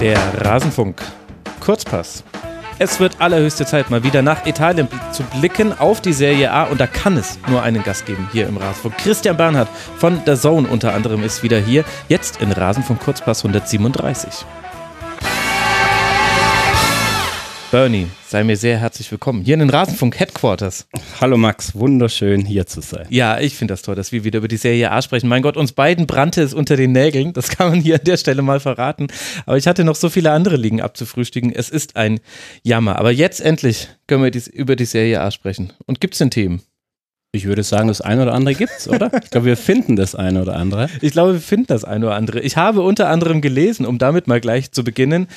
Der Rasenfunk. Kurzpass. Es wird allerhöchste Zeit, mal wieder nach Italien zu blicken auf die Serie A und da kann es nur einen Gast geben hier im Rasenfunk. Christian Bernhard von der Zone unter anderem ist wieder hier, jetzt in Rasenfunk Kurzpass 137. Bernie, sei mir sehr herzlich willkommen. Hier in den Rasenfunk Headquarters. Hallo Max, wunderschön hier zu sein. Ja, ich finde das toll, dass wir wieder über die Serie A sprechen. Mein Gott, uns beiden brannte es unter den Nägeln. Das kann man hier an der Stelle mal verraten. Aber ich hatte noch so viele andere Ligen abzufrühstücken. Es ist ein Jammer. Aber jetzt endlich können wir über die Serie A sprechen. Und gibt es denn Themen? Ich würde sagen, das eine oder andere gibt es, oder? Ich glaube, wir finden das eine oder andere. Ich glaube, wir finden das eine oder andere. Ich habe unter anderem gelesen, um damit mal gleich zu beginnen,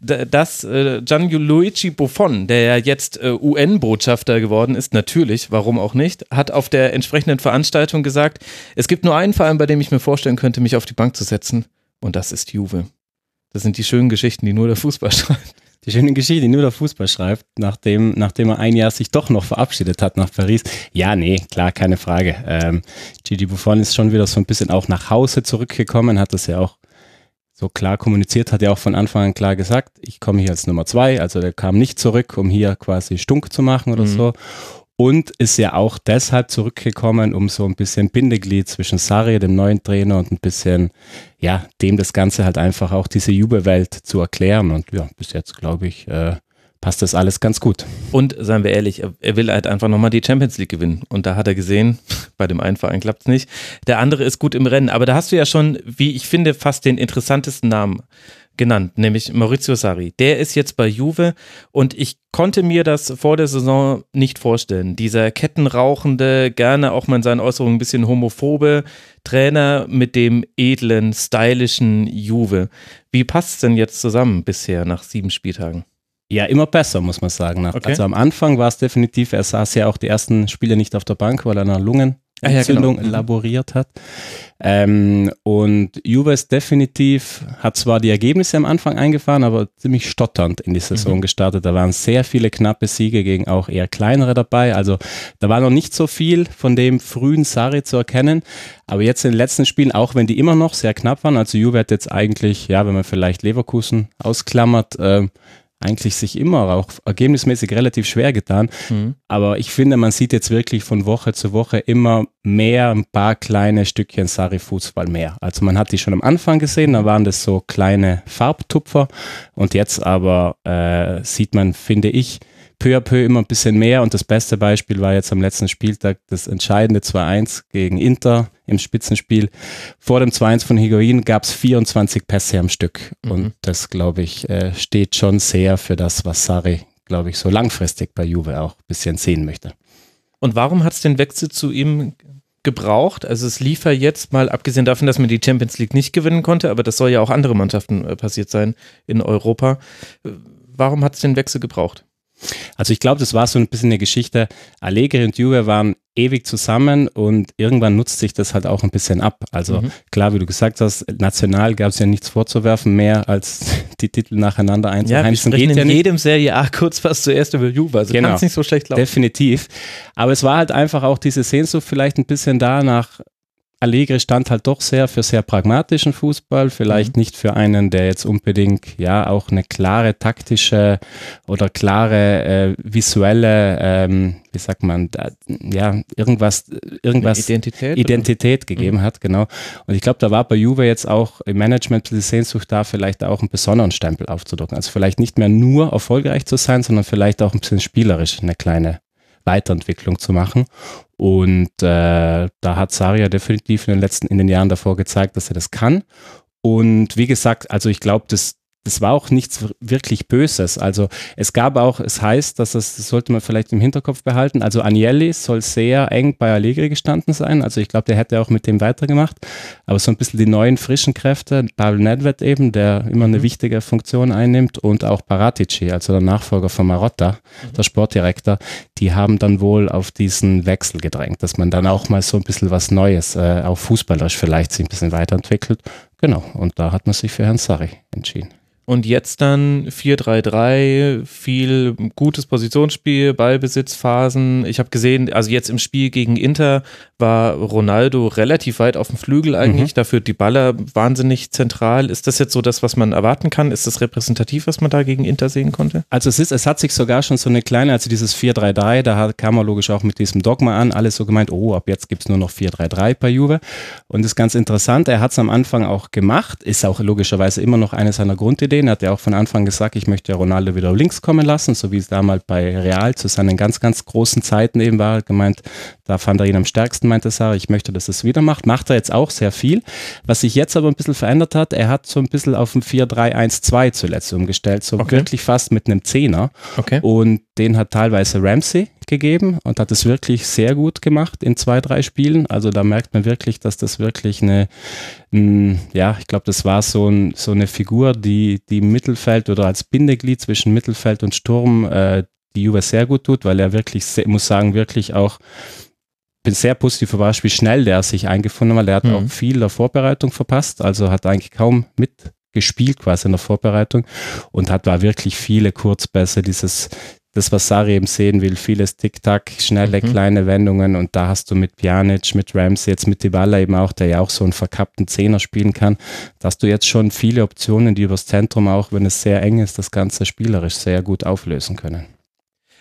dass äh, Gianluigi Buffon, der ja jetzt äh, UN-Botschafter geworden ist, natürlich, warum auch nicht, hat auf der entsprechenden Veranstaltung gesagt, es gibt nur einen Verein, bei dem ich mir vorstellen könnte, mich auf die Bank zu setzen, und das ist Juve. Das sind die schönen Geschichten, die nur der Fußball schreibt die schöne Geschichte, die nur der Fußball schreibt, nachdem, nachdem er ein Jahr sich doch noch verabschiedet hat nach Paris. Ja, nee, klar, keine Frage. Ähm, Gigi Buffon ist schon wieder so ein bisschen auch nach Hause zurückgekommen, hat das ja auch so klar kommuniziert, hat ja auch von Anfang an klar gesagt, ich komme hier als Nummer zwei, also der kam nicht zurück, um hier quasi stunk zu machen oder mhm. so und ist ja auch deshalb zurückgekommen, um so ein bisschen Bindeglied zwischen Sarri, dem neuen Trainer, und ein bisschen, ja, dem das Ganze halt einfach auch diese Jubelwelt zu erklären. Und ja, bis jetzt, glaube ich, äh, passt das alles ganz gut. Und seien wir ehrlich, er will halt einfach nochmal die Champions League gewinnen. Und da hat er gesehen, bei dem einen Verein klappt es nicht. Der andere ist gut im Rennen. Aber da hast du ja schon, wie ich finde, fast den interessantesten Namen genannt, nämlich Maurizio Sarri. Der ist jetzt bei Juve und ich konnte mir das vor der Saison nicht vorstellen. Dieser kettenrauchende, gerne auch mal in seinen Äußerungen ein bisschen homophobe Trainer mit dem edlen, stylischen Juve. Wie passt es denn jetzt zusammen bisher nach sieben Spieltagen? Ja, immer besser, muss man sagen. Okay. Also am Anfang war es definitiv, er saß ja auch die ersten Spiele nicht auf der Bank, weil er nach Lungen Entzündung ja, genau. laboriert hat. Ähm, und Juve ist definitiv, hat zwar die Ergebnisse am Anfang eingefahren, aber ziemlich stotternd in die Saison mhm. gestartet. Da waren sehr viele knappe Siege gegen auch eher kleinere dabei. Also da war noch nicht so viel von dem frühen Sari zu erkennen. Aber jetzt in den letzten Spielen, auch wenn die immer noch sehr knapp waren, also Juve hat jetzt eigentlich, ja, wenn man vielleicht Leverkusen ausklammert, äh, eigentlich sich immer auch ergebnismäßig relativ schwer getan. Mhm. Aber ich finde, man sieht jetzt wirklich von Woche zu Woche immer mehr, ein paar kleine Stückchen Sari-Fußball mehr. Also man hat die schon am Anfang gesehen, da waren das so kleine Farbtupfer. Und jetzt aber äh, sieht man, finde ich, peu à peu immer ein bisschen mehr. Und das beste Beispiel war jetzt am letzten Spieltag das entscheidende 2-1 gegen Inter im Spitzenspiel. Vor dem 2-1 von Higuain gab es 24 Pässe am Stück. Mhm. Und das, glaube ich, äh, steht schon sehr für das, was Sari, glaube ich, so langfristig bei Juve auch ein bisschen sehen möchte. Und warum hat es den Wechsel zu ihm gebraucht. Also es lief ja jetzt mal, abgesehen davon, dass man die Champions League nicht gewinnen konnte, aber das soll ja auch andere Mannschaften äh, passiert sein in Europa. Äh, warum hat es den Wechsel gebraucht? Also ich glaube, das war so ein bisschen eine Geschichte. Allegri und Juve waren ewig zusammen und irgendwann nutzt sich das halt auch ein bisschen ab. Also mhm. klar, wie du gesagt hast, national gab es ja nichts vorzuwerfen mehr, als die Titel nacheinander einzuheimsen. Ja, wir geht in ja jedem Serie A kurz was zuerst über Juve, also genau. kann es nicht so schlecht laufen. Definitiv. Aber es war halt einfach auch diese Sehnsucht vielleicht ein bisschen da nach Allegri stand halt doch sehr für sehr pragmatischen Fußball, vielleicht mhm. nicht für einen, der jetzt unbedingt ja auch eine klare taktische oder klare äh, visuelle, ähm, wie sagt man, da, ja irgendwas, irgendwas Identität, Identität gegeben mhm. hat, genau. Und ich glaube, da war bei Juve jetzt auch im Management die Sehnsucht da, vielleicht auch einen besonderen Stempel aufzudrücken. Also vielleicht nicht mehr nur erfolgreich zu sein, sondern vielleicht auch ein bisschen spielerisch eine kleine Weiterentwicklung zu machen. Und äh, da hat Saria definitiv in den letzten, in den Jahren davor gezeigt, dass er das kann. Und wie gesagt, also ich glaube, das, das war auch nichts wirklich Böses. Also es gab auch, es heißt, dass das, das sollte man vielleicht im Hinterkopf behalten. Also Agnelli soll sehr eng bei Allegri gestanden sein. Also ich glaube, der hätte auch mit dem weitergemacht. Aber so ein bisschen die neuen frischen Kräfte, Pavel Nedved eben, der immer eine mhm. wichtige Funktion einnimmt und auch Paratici, also der Nachfolger von Marotta, mhm. der Sportdirektor, die haben dann wohl auf diesen Wechsel gedrängt, dass man dann auch mal so ein bisschen was Neues, äh, auch fußballerisch vielleicht sich ein bisschen weiterentwickelt. Genau, und da hat man sich für Herrn Sarri entschieden. Und jetzt dann 4-3-3, viel gutes Positionsspiel, Ballbesitzphasen. Ich habe gesehen, also jetzt im Spiel gegen Inter war Ronaldo relativ weit auf dem Flügel eigentlich, mhm. dafür die Baller wahnsinnig zentral. Ist das jetzt so das, was man erwarten kann? Ist das repräsentativ, was man da gegen Inter sehen konnte? Also es ist, es hat sich sogar schon so eine kleine, also dieses 4-3-3, da kam man logisch auch mit diesem Dogma an, alles so gemeint, oh, ab jetzt gibt es nur noch 4-3-3 bei Juve. Und das ist ganz interessant, er hat es am Anfang auch gemacht, ist auch logischerweise immer noch eine seiner Grundideen. Er hat ja auch von Anfang gesagt, ich möchte Ronaldo wieder links kommen lassen, so wie es damals bei Real zu seinen ganz, ganz großen Zeiten eben war. Gemeint, da fand er ihn am stärksten, meinte Sarah, ich möchte, dass er es wieder macht. Macht er jetzt auch sehr viel. Was sich jetzt aber ein bisschen verändert hat, er hat so ein bisschen auf ein 4-3-1-2 zuletzt umgestellt, so okay. wirklich fast mit einem Zehner. Okay. Und den hat teilweise Ramsey gegeben und hat es wirklich sehr gut gemacht in zwei, drei Spielen. Also da merkt man wirklich, dass das wirklich eine, ein, ja, ich glaube, das war so, ein, so eine Figur, die, die im Mittelfeld oder als Bindeglied zwischen Mittelfeld und Sturm äh, die Juve sehr gut tut, weil er wirklich, sehr, muss sagen, wirklich auch bin sehr positiv überrascht, wie schnell der sich eingefunden hat. Er hat mhm. auch viel der Vorbereitung verpasst, also hat eigentlich kaum mitgespielt quasi in der Vorbereitung und hat da wirklich viele Kurzpässe, dieses das, was Sari eben sehen will, vieles Tick-Tack, schnelle mhm. kleine Wendungen und da hast du mit Pjanic, mit Ramsey, jetzt mit Dybala eben auch, der ja auch so einen verkappten Zehner spielen kann, dass du jetzt schon viele Optionen, die übers Zentrum auch, wenn es sehr eng ist, das Ganze spielerisch sehr gut auflösen können.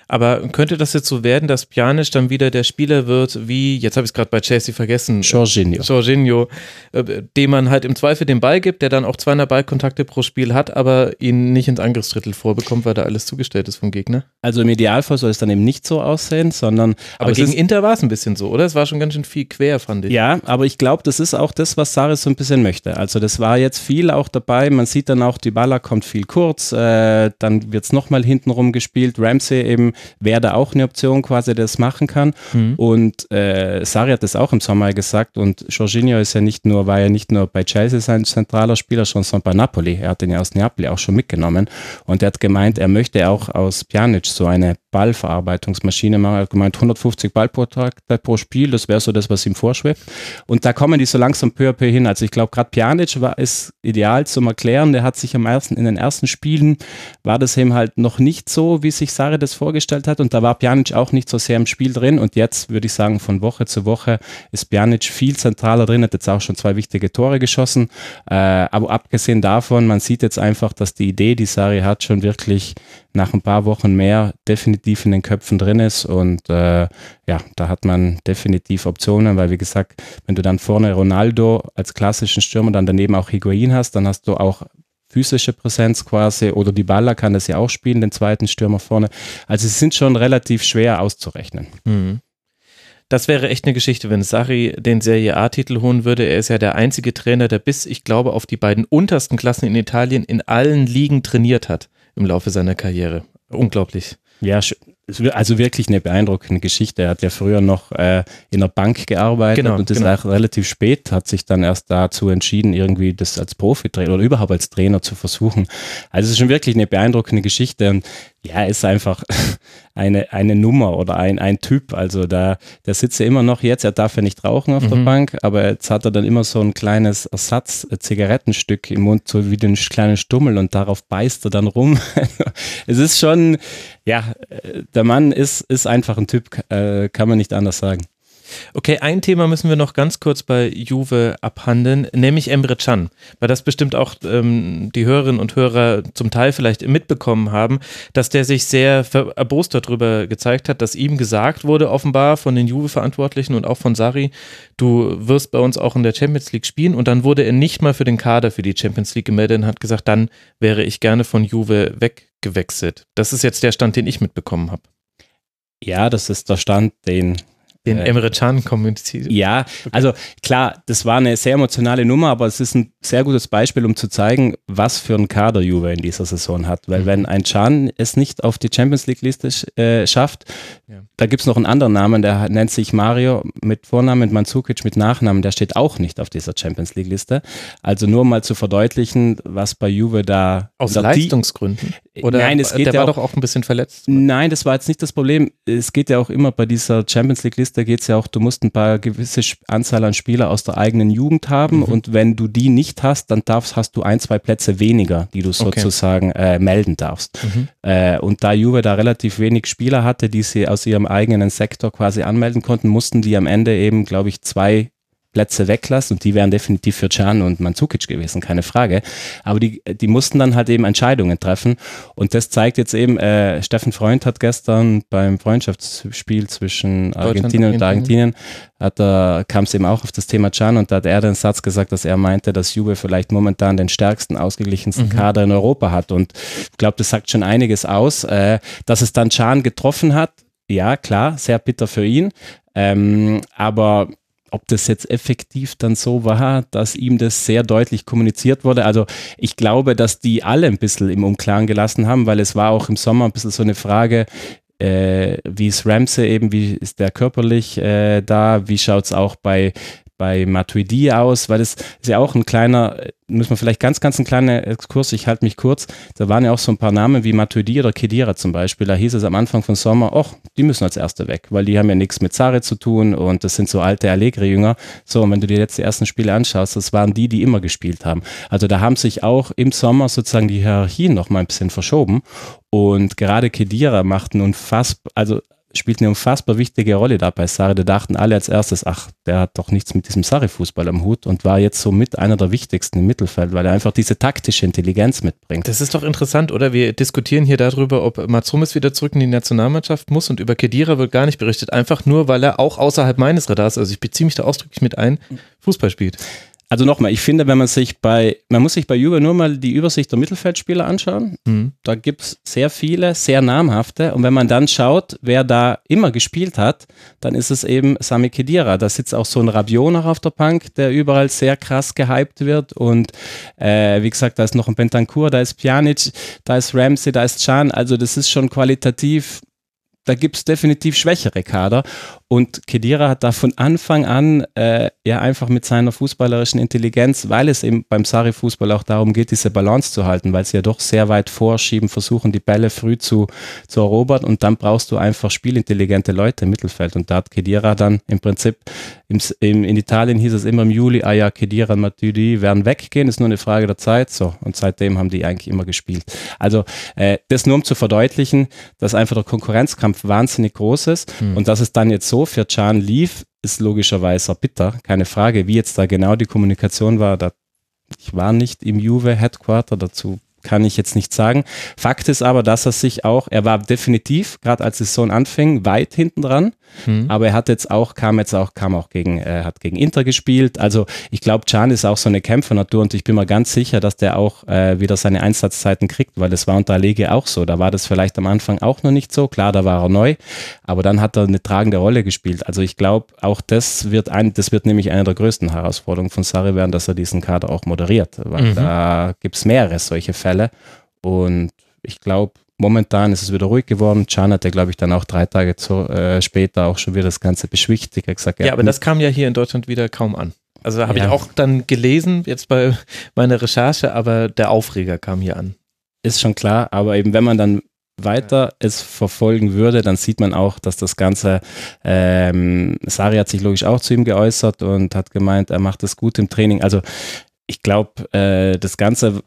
Aber könnte das jetzt so werden, dass Pjanic dann wieder der Spieler wird, wie, jetzt habe ich es gerade bei Chelsea vergessen, Jorginho. Jorginho, äh, dem man halt im Zweifel den Ball gibt, der dann auch 200 Ballkontakte pro Spiel hat, aber ihn nicht ins Angriffsdrittel vorbekommt, weil da alles zugestellt ist vom Gegner? Also im Idealfall soll es dann eben nicht so aussehen, sondern. Aber, aber gegen Inter war es ein bisschen so, oder? Es war schon ganz schön viel quer, fand ich. Ja, aber ich glaube, das ist auch das, was Saris so ein bisschen möchte. Also das war jetzt viel auch dabei. Man sieht dann auch, die Baller kommt viel kurz, äh, dann wird es nochmal hintenrum gespielt. Ramsey eben wäre da auch eine Option quasi, der das machen kann. Mhm. Und äh, Sari hat das auch im Sommer gesagt und Jorginho ist ja nicht nur, war ja nicht nur bei Chelsea sein zentraler Spieler, sondern bei Napoli. Er hat den ja aus Neapel auch schon mitgenommen und er hat gemeint, er möchte auch aus Pjanic so eine Ballverarbeitungsmaschine machen. Er hat gemeint, 150 Ballkontakte pro Spiel, das wäre so das, was ihm vorschwebt. Und da kommen die so langsam peu à peu hin. Also ich glaube, gerade Pjanic war ist ideal zum Erklären. Der hat sich am ersten, in den ersten Spielen war das eben halt noch nicht so, wie sich Sari das vorgestellt hat. Und da war Pjanic auch nicht so sehr im Spiel drin. Und jetzt würde ich sagen, von Woche zu Woche ist Pjanic viel zentraler drin, hat jetzt auch schon zwei wichtige Tore geschossen. Äh, aber abgesehen davon, man sieht jetzt einfach, dass die Idee, die Sari hat, schon wirklich nach ein paar Wochen mehr definitiv in den Köpfen drin ist. Und äh, ja, da hat man definitiv Optionen, weil wie gesagt, wenn du dann vorne Ronaldo als klassischen Stürmer, dann daneben auch Higuain hast, dann hast du auch physische Präsenz quasi oder die Baller kann das ja auch spielen, den zweiten Stürmer vorne. Also sie sind schon relativ schwer auszurechnen. Mhm. Das wäre echt eine Geschichte, wenn Sari den Serie A-Titel holen würde. Er ist ja der einzige Trainer, der bis, ich glaube, auf die beiden untersten Klassen in Italien in allen Ligen trainiert hat im Laufe seiner Karriere. Unglaublich. Ja, also wirklich eine beeindruckende Geschichte. Er hat ja früher noch äh, in der Bank gearbeitet genau, und ist genau. auch relativ spät, hat sich dann erst dazu entschieden, irgendwie das als Profitrainer oder überhaupt als Trainer zu versuchen. Also es ist schon wirklich eine beeindruckende Geschichte und ja, ist einfach eine, eine Nummer oder ein, ein Typ. Also da, der sitzt ja immer noch jetzt, er darf ja nicht rauchen auf mhm. der Bank, aber jetzt hat er dann immer so ein kleines Ersatz-Zigarettenstück im Mund, so wie den kleinen Stummel und darauf beißt er dann rum. es ist schon, ja, der Mann ist, ist einfach ein Typ, äh, kann man nicht anders sagen. Okay, ein Thema müssen wir noch ganz kurz bei Juve abhandeln, nämlich Emre Can, weil das bestimmt auch ähm, die Hörerinnen und Hörer zum Teil vielleicht mitbekommen haben, dass der sich sehr erbost darüber gezeigt hat, dass ihm gesagt wurde, offenbar von den Juve-Verantwortlichen und auch von Sari, du wirst bei uns auch in der Champions League spielen und dann wurde er nicht mal für den Kader für die Champions League gemeldet und hat gesagt, dann wäre ich gerne von Juve weggewechselt. Das ist jetzt der Stand, den ich mitbekommen habe. Ja, das ist der Stand, den den Emre Can kommuniziert. Ja, okay. also klar, das war eine sehr emotionale Nummer, aber es ist ein sehr gutes Beispiel, um zu zeigen, was für ein Kader Juve in dieser Saison hat. Weil mhm. wenn ein Can es nicht auf die Champions League-Liste äh, schafft, ja. da gibt es noch einen anderen Namen, der nennt sich Mario mit Vornamen, Mandzukic mit Nachnamen, der steht auch nicht auf dieser Champions League-Liste. Also nur mal zu verdeutlichen, was bei Juve da. Aus Leistungsgründen? Oder nein, es geht der ja war auch, doch auch ein bisschen verletzt. Nein, das war jetzt nicht das Problem. Es geht ja auch immer bei dieser Champions League-Liste da geht es ja auch, du musst ein paar gewisse Anzahl an Spieler aus der eigenen Jugend haben mhm. und wenn du die nicht hast, dann darfst, hast du ein, zwei Plätze weniger, die du sozusagen okay. äh, melden darfst. Mhm. Äh, und da Juve da relativ wenig Spieler hatte, die sie aus ihrem eigenen Sektor quasi anmelden konnten, mussten die am Ende eben, glaube ich, zwei Plätze weglässt und die wären definitiv für Can und Mandzukic gewesen, keine Frage. Aber die, die mussten dann halt eben Entscheidungen treffen und das zeigt jetzt eben, äh, Steffen Freund hat gestern beim Freundschaftsspiel zwischen Argentinien und Argentinien, hat er, kam es eben auch auf das Thema Can und da hat er den Satz gesagt, dass er meinte, dass Juve vielleicht momentan den stärksten, ausgeglichensten mhm. Kader in Europa hat und ich glaube, das sagt schon einiges aus, äh, dass es dann Can getroffen hat, ja, klar, sehr bitter für ihn. Ähm, aber ob das jetzt effektiv dann so war, dass ihm das sehr deutlich kommuniziert wurde. Also ich glaube, dass die alle ein bisschen im Unklaren gelassen haben, weil es war auch im Sommer ein bisschen so eine Frage, äh, wie ist Ramsey eben, wie ist der körperlich äh, da, wie schaut es auch bei bei Matuidi aus, weil das ist ja auch ein kleiner, muss man vielleicht ganz, ganz ein kleiner Exkurs, ich halte mich kurz, da waren ja auch so ein paar Namen wie Matuidi oder Kedira zum Beispiel, da hieß es am Anfang von Sommer, ach, die müssen als Erste weg, weil die haben ja nichts mit Zare zu tun und das sind so alte Allegri-Jünger. So, und wenn du dir jetzt die ersten Spiele anschaust, das waren die, die immer gespielt haben. Also da haben sich auch im Sommer sozusagen die Hierarchien noch mal ein bisschen verschoben und gerade Kedira macht ein unfassbar, also spielt eine unfassbar wichtige Rolle da bei Sarri. Da dachten alle als erstes, ach, der hat doch nichts mit diesem Sarri-Fußball am Hut und war jetzt so mit einer der wichtigsten im Mittelfeld, weil er einfach diese taktische Intelligenz mitbringt. Das ist doch interessant, oder? Wir diskutieren hier darüber, ob Mats Hummels wieder zurück in die Nationalmannschaft muss und über Kedira wird gar nicht berichtet. Einfach nur, weil er auch außerhalb meines Radars, also ich beziehe mich da ausdrücklich mit ein, Fußball spielt. Also nochmal, ich finde, wenn man sich bei, man muss sich bei Juve nur mal die Übersicht der Mittelfeldspieler anschauen. Mhm. Da gibt es sehr viele, sehr namhafte. Und wenn man dann schaut, wer da immer gespielt hat, dann ist es eben Sami Khedira. Da sitzt auch so ein Rabiot noch auf der Bank, der überall sehr krass gehypt wird. Und äh, wie gesagt, da ist noch ein Bentancur, da ist Pjanic, da ist Ramsey, da ist Can. Also das ist schon qualitativ da gibt es definitiv schwächere Kader. Und Kedira hat da von Anfang an äh, ja einfach mit seiner fußballerischen Intelligenz, weil es eben beim Sari-Fußball auch darum geht, diese Balance zu halten, weil sie ja doch sehr weit vorschieben, versuchen die Bälle früh zu, zu erobern und dann brauchst du einfach spielintelligente Leute im Mittelfeld. Und da hat Kedira dann im Prinzip, im, im, in Italien hieß es immer im Juli, ah ja, Kedira und Matuidi werden weggehen, ist nur eine Frage der Zeit. So, und seitdem haben die eigentlich immer gespielt. Also äh, das nur um zu verdeutlichen, dass einfach der Konkurrenzkampf wahnsinnig groß ist hm. und dass es dann jetzt so für Can lief, ist logischerweise bitter, keine Frage. Wie jetzt da genau die Kommunikation war, da, ich war nicht im Juve Headquarter, dazu kann ich jetzt nicht sagen. Fakt ist aber, dass er sich auch, er war definitiv, gerade als die Saison anfing, weit hinten dran. Mhm. Aber er hat jetzt auch, kam jetzt auch, kam auch gegen, er hat gegen Inter gespielt. Also ich glaube, Can ist auch so eine Kämpfernatur und ich bin mir ganz sicher, dass der auch äh, wieder seine Einsatzzeiten kriegt, weil das war unter Allege auch so. Da war das vielleicht am Anfang auch noch nicht so. Klar, da war er neu, aber dann hat er eine tragende Rolle gespielt. Also ich glaube, auch das wird ein, das wird nämlich eine der größten Herausforderungen von Sarri werden, dass er diesen Kader auch moderiert, weil mhm. da gibt es mehrere solche Fälle und ich glaube, Momentan ist es wieder ruhig geworden. Can hat ja, glaube ich, dann auch drei Tage zu, äh, später auch schon wieder das Ganze beschwichtigt. Er gesagt, ja, aber das kam ja hier in Deutschland wieder kaum an. Also habe ja. ich auch dann gelesen, jetzt bei meiner Recherche, aber der Aufreger kam hier an. Ist schon klar, aber eben wenn man dann weiter es verfolgen würde, dann sieht man auch, dass das Ganze, ähm, Sari hat sich logisch auch zu ihm geäußert und hat gemeint, er macht es gut im Training. Also ich glaube, äh, das Ganze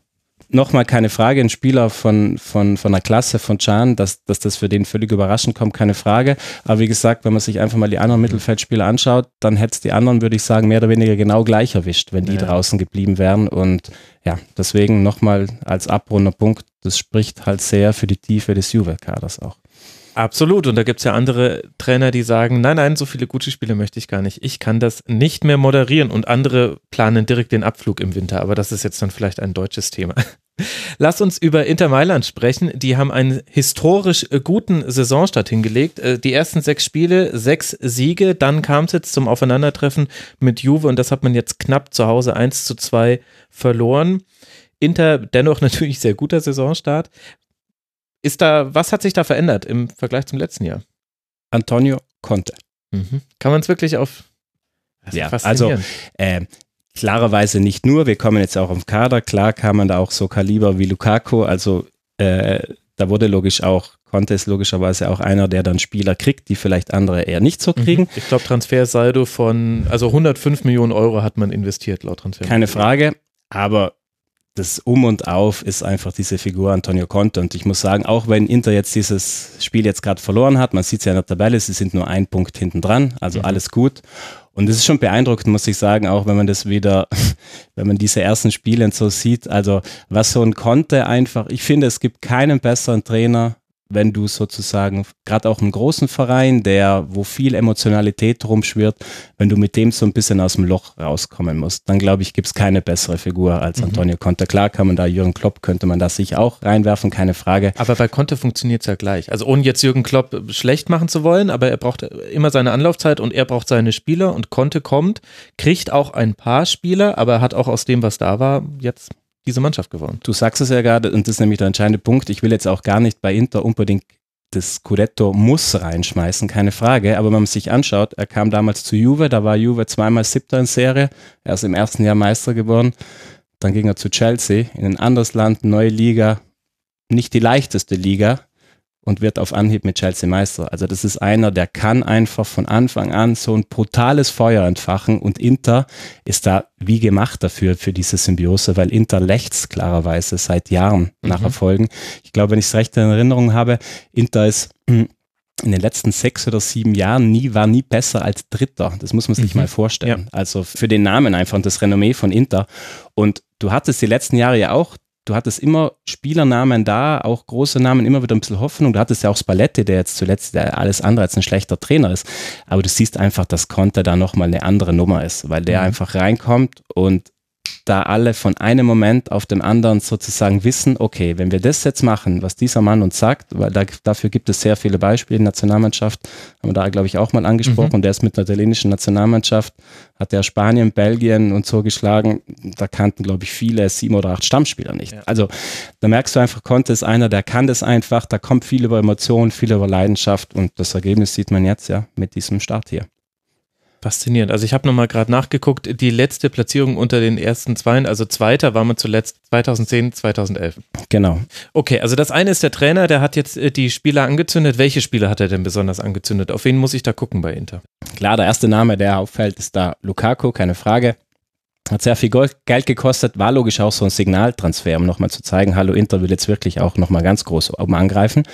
nochmal keine Frage, ein Spieler von, von, von der Klasse von Can, dass, dass das für den völlig überraschend kommt, keine Frage. Aber wie gesagt, wenn man sich einfach mal die anderen Mittelfeldspieler anschaut, dann hätte es die anderen, würde ich sagen, mehr oder weniger genau gleich erwischt, wenn die ja. draußen geblieben wären. Und ja, deswegen nochmal als abrunder Punkt, das spricht halt sehr für die Tiefe des Juve-Kaders auch. Absolut. Und da gibt es ja andere Trainer, die sagen, nein, nein, so viele gute Spiele möchte ich gar nicht. Ich kann das nicht mehr moderieren. Und andere planen direkt den Abflug im Winter. Aber das ist jetzt dann vielleicht ein deutsches Thema. Lass uns über Inter Mailand sprechen. Die haben einen historisch guten Saisonstart hingelegt. Äh, die ersten sechs Spiele, sechs Siege. Dann kam es jetzt zum Aufeinandertreffen mit Juve und das hat man jetzt knapp zu Hause 1 zu 2 verloren. Inter dennoch natürlich sehr guter Saisonstart. Ist da, was hat sich da verändert im Vergleich zum letzten Jahr? Antonio Conte. Mhm. Kann man es wirklich auf. Ja, also äh, klarerweise nicht nur. Wir kommen jetzt auch auf Kader. Klar kann man da auch so Kaliber wie Lukaku. Also äh, da wurde logisch auch Conte ist logischerweise auch einer, der dann Spieler kriegt, die vielleicht andere eher nicht so kriegen. Mhm. Ich glaube, Transfersaldo von, also 105 Millionen Euro hat man investiert laut Transfer. Keine Frage, aber das Um und Auf ist einfach diese Figur Antonio Conte. Und ich muss sagen, auch wenn Inter jetzt dieses Spiel jetzt gerade verloren hat, man sieht es ja in der Tabelle, sie sind nur ein Punkt hinten dran, also mhm. alles gut. Und es ist schon beeindruckend, muss ich sagen, auch wenn man das wieder, wenn man diese ersten Spiele so sieht. Also was so ein Conte einfach, ich finde, es gibt keinen besseren Trainer wenn du sozusagen, gerade auch im großen Verein, der, wo viel Emotionalität rumschwirrt, wenn du mit dem so ein bisschen aus dem Loch rauskommen musst, dann glaube ich, gibt es keine bessere Figur als mhm. Antonio Conte. Klar kann man da Jürgen Klopp, könnte man das sich auch reinwerfen, keine Frage. Aber bei Conte funktioniert es ja gleich. Also ohne jetzt Jürgen Klopp schlecht machen zu wollen, aber er braucht immer seine Anlaufzeit und er braucht seine Spieler und Conte kommt, kriegt auch ein paar Spieler, aber er hat auch aus dem, was da war, jetzt diese Mannschaft geworden. Du sagst es ja gerade, und das ist nämlich der entscheidende Punkt. Ich will jetzt auch gar nicht bei Inter unbedingt das Scudetto muss reinschmeißen, keine Frage. Aber wenn man sich anschaut, er kam damals zu Juve, da war Juve zweimal Siebter in Serie, er ist im ersten Jahr Meister geworden. Dann ging er zu Chelsea, in ein anderes Land, neue Liga, nicht die leichteste Liga, und wird auf Anhieb mit Chelsea Meister. Also das ist einer, der kann einfach von Anfang an so ein brutales Feuer entfachen und Inter ist da wie gemacht dafür, für diese Symbiose, weil Inter lächzt klarerweise seit Jahren mhm. nach Erfolgen. Ich glaube, wenn ich es recht in Erinnerung habe, Inter ist hm, in den letzten sechs oder sieben Jahren nie, war nie besser als Dritter. Das muss man sich mhm. mal vorstellen. Ja. Also für den Namen einfach und das Renommee von Inter. Und du hattest die letzten Jahre ja auch du hattest immer Spielernamen da, auch große Namen, immer wieder ein bisschen Hoffnung. Du hattest ja auch Spalletti, der jetzt zuletzt der alles andere als ein schlechter Trainer ist. Aber du siehst einfach, dass Conte da nochmal eine andere Nummer ist, weil der mhm. einfach reinkommt und da alle von einem Moment auf den anderen sozusagen wissen, okay, wenn wir das jetzt machen, was dieser Mann uns sagt, weil da, dafür gibt es sehr viele Beispiele in der Nationalmannschaft, haben wir da, glaube ich, auch mal angesprochen, mhm. und der ist mit der italienischen Nationalmannschaft, hat der Spanien, Belgien und so geschlagen, da kannten, glaube ich, viele sieben oder acht Stammspieler nicht. Ja. Also da merkst du einfach, Conte ist einer, der kann das einfach, da kommt viel über Emotionen, viel über Leidenschaft und das Ergebnis sieht man jetzt ja mit diesem Start hier. Faszinierend. Also ich habe nochmal gerade nachgeguckt, die letzte Platzierung unter den ersten zwei, also zweiter war man zuletzt 2010, 2011. Genau. Okay, also das eine ist der Trainer, der hat jetzt äh, die Spieler angezündet. Welche Spieler hat er denn besonders angezündet? Auf wen muss ich da gucken bei Inter? Klar, der erste Name, der auffällt, ist da Lukaku, keine Frage. Hat sehr viel Geld gekostet, war logisch auch so ein Signaltransfer, um nochmal zu zeigen, hallo Inter will jetzt wirklich auch nochmal ganz groß angreifen.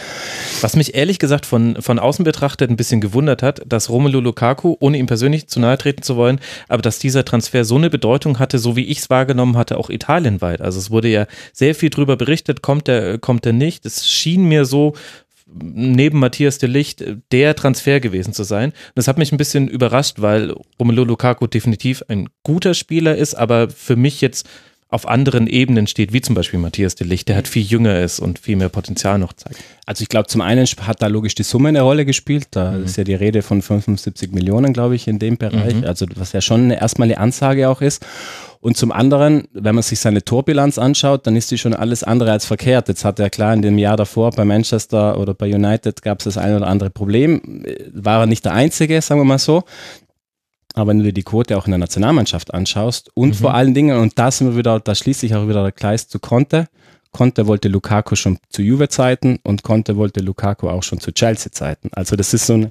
Was mich ehrlich gesagt von, von außen betrachtet ein bisschen gewundert hat, dass Romelu Lukaku, ohne ihm persönlich zu nahe treten zu wollen, aber dass dieser Transfer so eine Bedeutung hatte, so wie ich es wahrgenommen hatte, auch italienweit. Also es wurde ja sehr viel drüber berichtet, kommt er, kommt er nicht. Es schien mir so neben Matthias de Licht der Transfer gewesen zu sein. Das hat mich ein bisschen überrascht, weil Romelu Lukaku definitiv ein guter Spieler ist, aber für mich jetzt auf anderen Ebenen steht, wie zum Beispiel Matthias de Licht, der halt viel jünger ist und viel mehr Potenzial noch zeigt. Also ich glaube, zum einen hat da logisch die Summe eine Rolle gespielt. Da mhm. ist ja die Rede von 75 Millionen, glaube ich, in dem Bereich. Mhm. Also was ja schon erstmal eine Ansage auch ist. Und zum anderen, wenn man sich seine Torbilanz anschaut, dann ist die schon alles andere als verkehrt. Jetzt hat er klar in dem Jahr davor bei Manchester oder bei United gab es das ein oder andere Problem. War er nicht der Einzige, sagen wir mal so. Aber wenn du dir die Quote auch in der Nationalmannschaft anschaust und mhm. vor allen Dingen, und da sind wir wieder, da schließt sich auch wieder der Kreis zu Conte. Conte wollte Lukaku schon zu Juve-Zeiten und Conte wollte Lukaku auch schon zu Chelsea-Zeiten. Also das ist so eine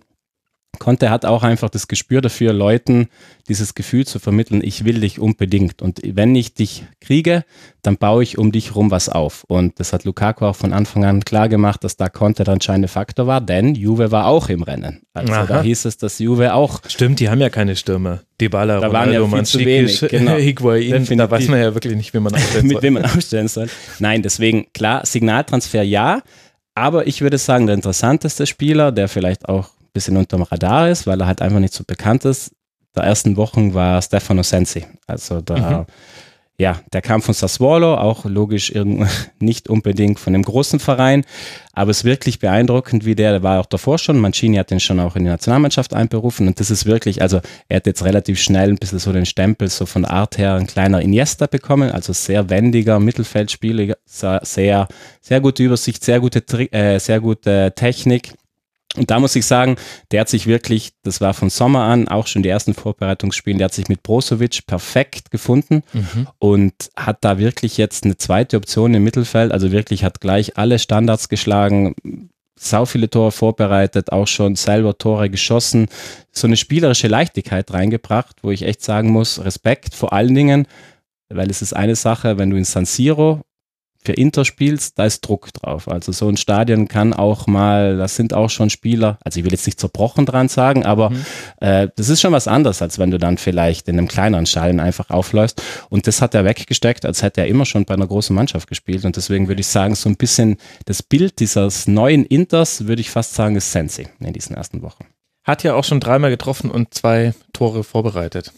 Conte hat auch einfach das Gespür dafür, Leuten dieses Gefühl zu vermitteln, ich will dich unbedingt. Und wenn ich dich kriege, dann baue ich um dich rum was auf. Und das hat Lukaku auch von Anfang an klar gemacht, dass da Conte der entscheidende Faktor war, denn Juve war auch im Rennen. Also Aha. da hieß es, dass Juve auch. Stimmt, die haben ja keine Stürmer. Dybala, da Ronaldo, waren ja viel zu wenig, genau. Higuain, da weiß man ja wirklich nicht, wie man aufstellen soll. Mit wem man aufstellen soll. Nein, deswegen, klar, Signaltransfer ja, aber ich würde sagen, der interessanteste Spieler, der vielleicht auch bisschen unterm Radar ist, weil er halt einfach nicht so bekannt ist. Der ersten Wochen war Stefano Sensi. Also da, mhm. ja, der kam von Sassuolo, auch logisch nicht unbedingt von dem großen Verein, aber es ist wirklich beeindruckend, wie der, der war auch davor schon, Mancini hat den schon auch in die Nationalmannschaft einberufen und das ist wirklich, also er hat jetzt relativ schnell ein bisschen so den Stempel so von Art her ein kleiner Iniesta bekommen, also sehr wendiger Mittelfeldspieler, sehr, sehr gute Übersicht, sehr gute, äh, sehr gute Technik und da muss ich sagen, der hat sich wirklich, das war von Sommer an, auch schon die ersten Vorbereitungsspiele, der hat sich mit Brozovic perfekt gefunden mhm. und hat da wirklich jetzt eine zweite Option im Mittelfeld, also wirklich hat gleich alle Standards geschlagen, sau viele Tore vorbereitet, auch schon selber Tore geschossen, so eine spielerische Leichtigkeit reingebracht, wo ich echt sagen muss, Respekt vor allen Dingen, weil es ist eine Sache, wenn du in San Siro für Inter spielst, da ist Druck drauf. Also so ein Stadion kann auch mal, das sind auch schon Spieler, also ich will jetzt nicht zerbrochen dran sagen, aber mhm. äh, das ist schon was anderes, als wenn du dann vielleicht in einem kleineren Stadion einfach aufläufst. Und das hat er weggesteckt, als hätte er immer schon bei einer großen Mannschaft gespielt. Und deswegen würde ich sagen, so ein bisschen das Bild dieses neuen Inters, würde ich fast sagen, ist Sensi in diesen ersten Wochen. Hat ja auch schon dreimal getroffen und zwei Tore vorbereitet.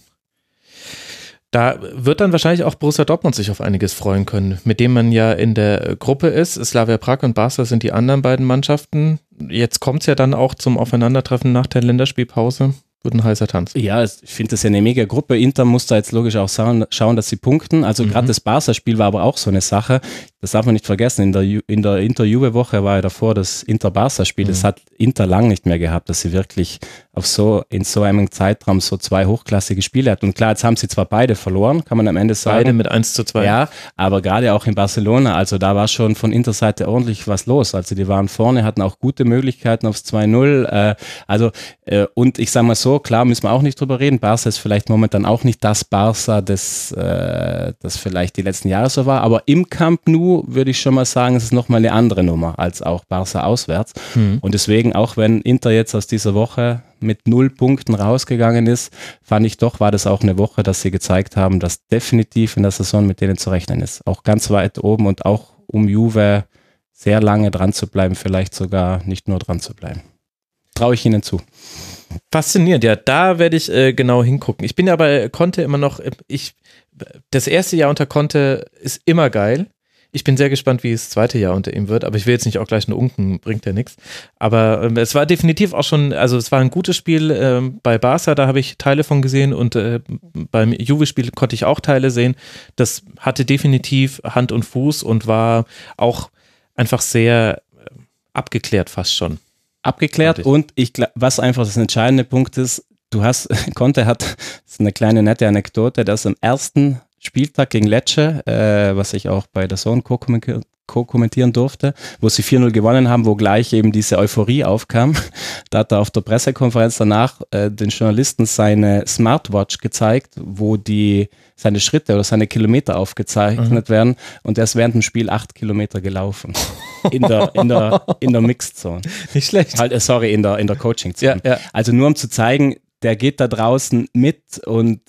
Da wird dann wahrscheinlich auch Borussia Dortmund sich auf einiges freuen können, mit dem man ja in der Gruppe ist. Slavia Prag und Barca sind die anderen beiden Mannschaften. Jetzt kommt es ja dann auch zum Aufeinandertreffen nach der Länderspielpause wird ein heißer Tanz. Ja, ich finde das ja eine mega Gruppe. Inter muss da jetzt logisch auch schauen, dass sie punkten. Also mhm. gerade das Barca-Spiel war aber auch so eine Sache. Das darf man nicht vergessen. In der, in der Inter-Juve-Woche war ja davor das Inter-Barca-Spiel. Mhm. Das hat Inter lang nicht mehr gehabt, dass sie wirklich auf so, in so einem Zeitraum so zwei hochklassige Spiele hat. Und klar, jetzt haben sie zwar beide verloren, kann man am Ende sagen. Beide mit 1 zu 2. Ja, aber gerade auch in Barcelona, also da war schon von Inter-Seite ordentlich was los. Also die waren vorne, hatten auch gute Möglichkeiten aufs 2-0. Äh, also, äh, und ich sage mal so, klar müssen wir auch nicht drüber reden. Barca ist vielleicht momentan auch nicht das Barca, das, äh, das vielleicht die letzten Jahre so war. Aber im Camp Nou würde ich schon mal sagen, es ist nochmal eine andere Nummer als auch Barca auswärts. Mhm. Und deswegen, auch wenn Inter jetzt aus dieser Woche mit null Punkten rausgegangen ist, fand ich doch, war das auch eine Woche, dass sie gezeigt haben, dass definitiv in der Saison mit denen zu rechnen ist. Auch ganz weit oben und auch um Juve sehr lange dran zu bleiben, vielleicht sogar nicht nur dran zu bleiben. Traue ich ihnen zu. Faszinierend, ja, da werde ich äh, genau hingucken. Ich bin ja bei Conte immer noch, ich, das erste Jahr unter Conte ist immer geil. Ich bin sehr gespannt, wie das zweite Jahr unter ihm wird, aber ich will jetzt nicht auch gleich einen Unken, bringt ja nichts. Aber ähm, es war definitiv auch schon, also es war ein gutes Spiel ähm, bei Barca, da habe ich Teile von gesehen und äh, beim Juve-Spiel konnte ich auch Teile sehen. Das hatte definitiv Hand und Fuß und war auch einfach sehr äh, abgeklärt fast schon abgeklärt und ich was einfach das entscheidende Punkt ist, du hast, Conte hat, das ist eine kleine nette Anekdote, dass am ersten Spieltag gegen Lecce, äh, was ich auch bei der Zone co-kommentieren durfte, wo sie 4-0 gewonnen haben, wo gleich eben diese Euphorie aufkam. Da hat er auf der Pressekonferenz danach äh, den Journalisten seine Smartwatch gezeigt, wo die seine Schritte oder seine Kilometer aufgezeichnet mhm. werden und er ist während dem Spiel acht Kilometer gelaufen. In der, in der, in der Mixed Zone. Nicht schlecht. Halt, äh, sorry, in der, in der Coaching Zone. Ja, ja. Also nur um zu zeigen, der geht da draußen mit und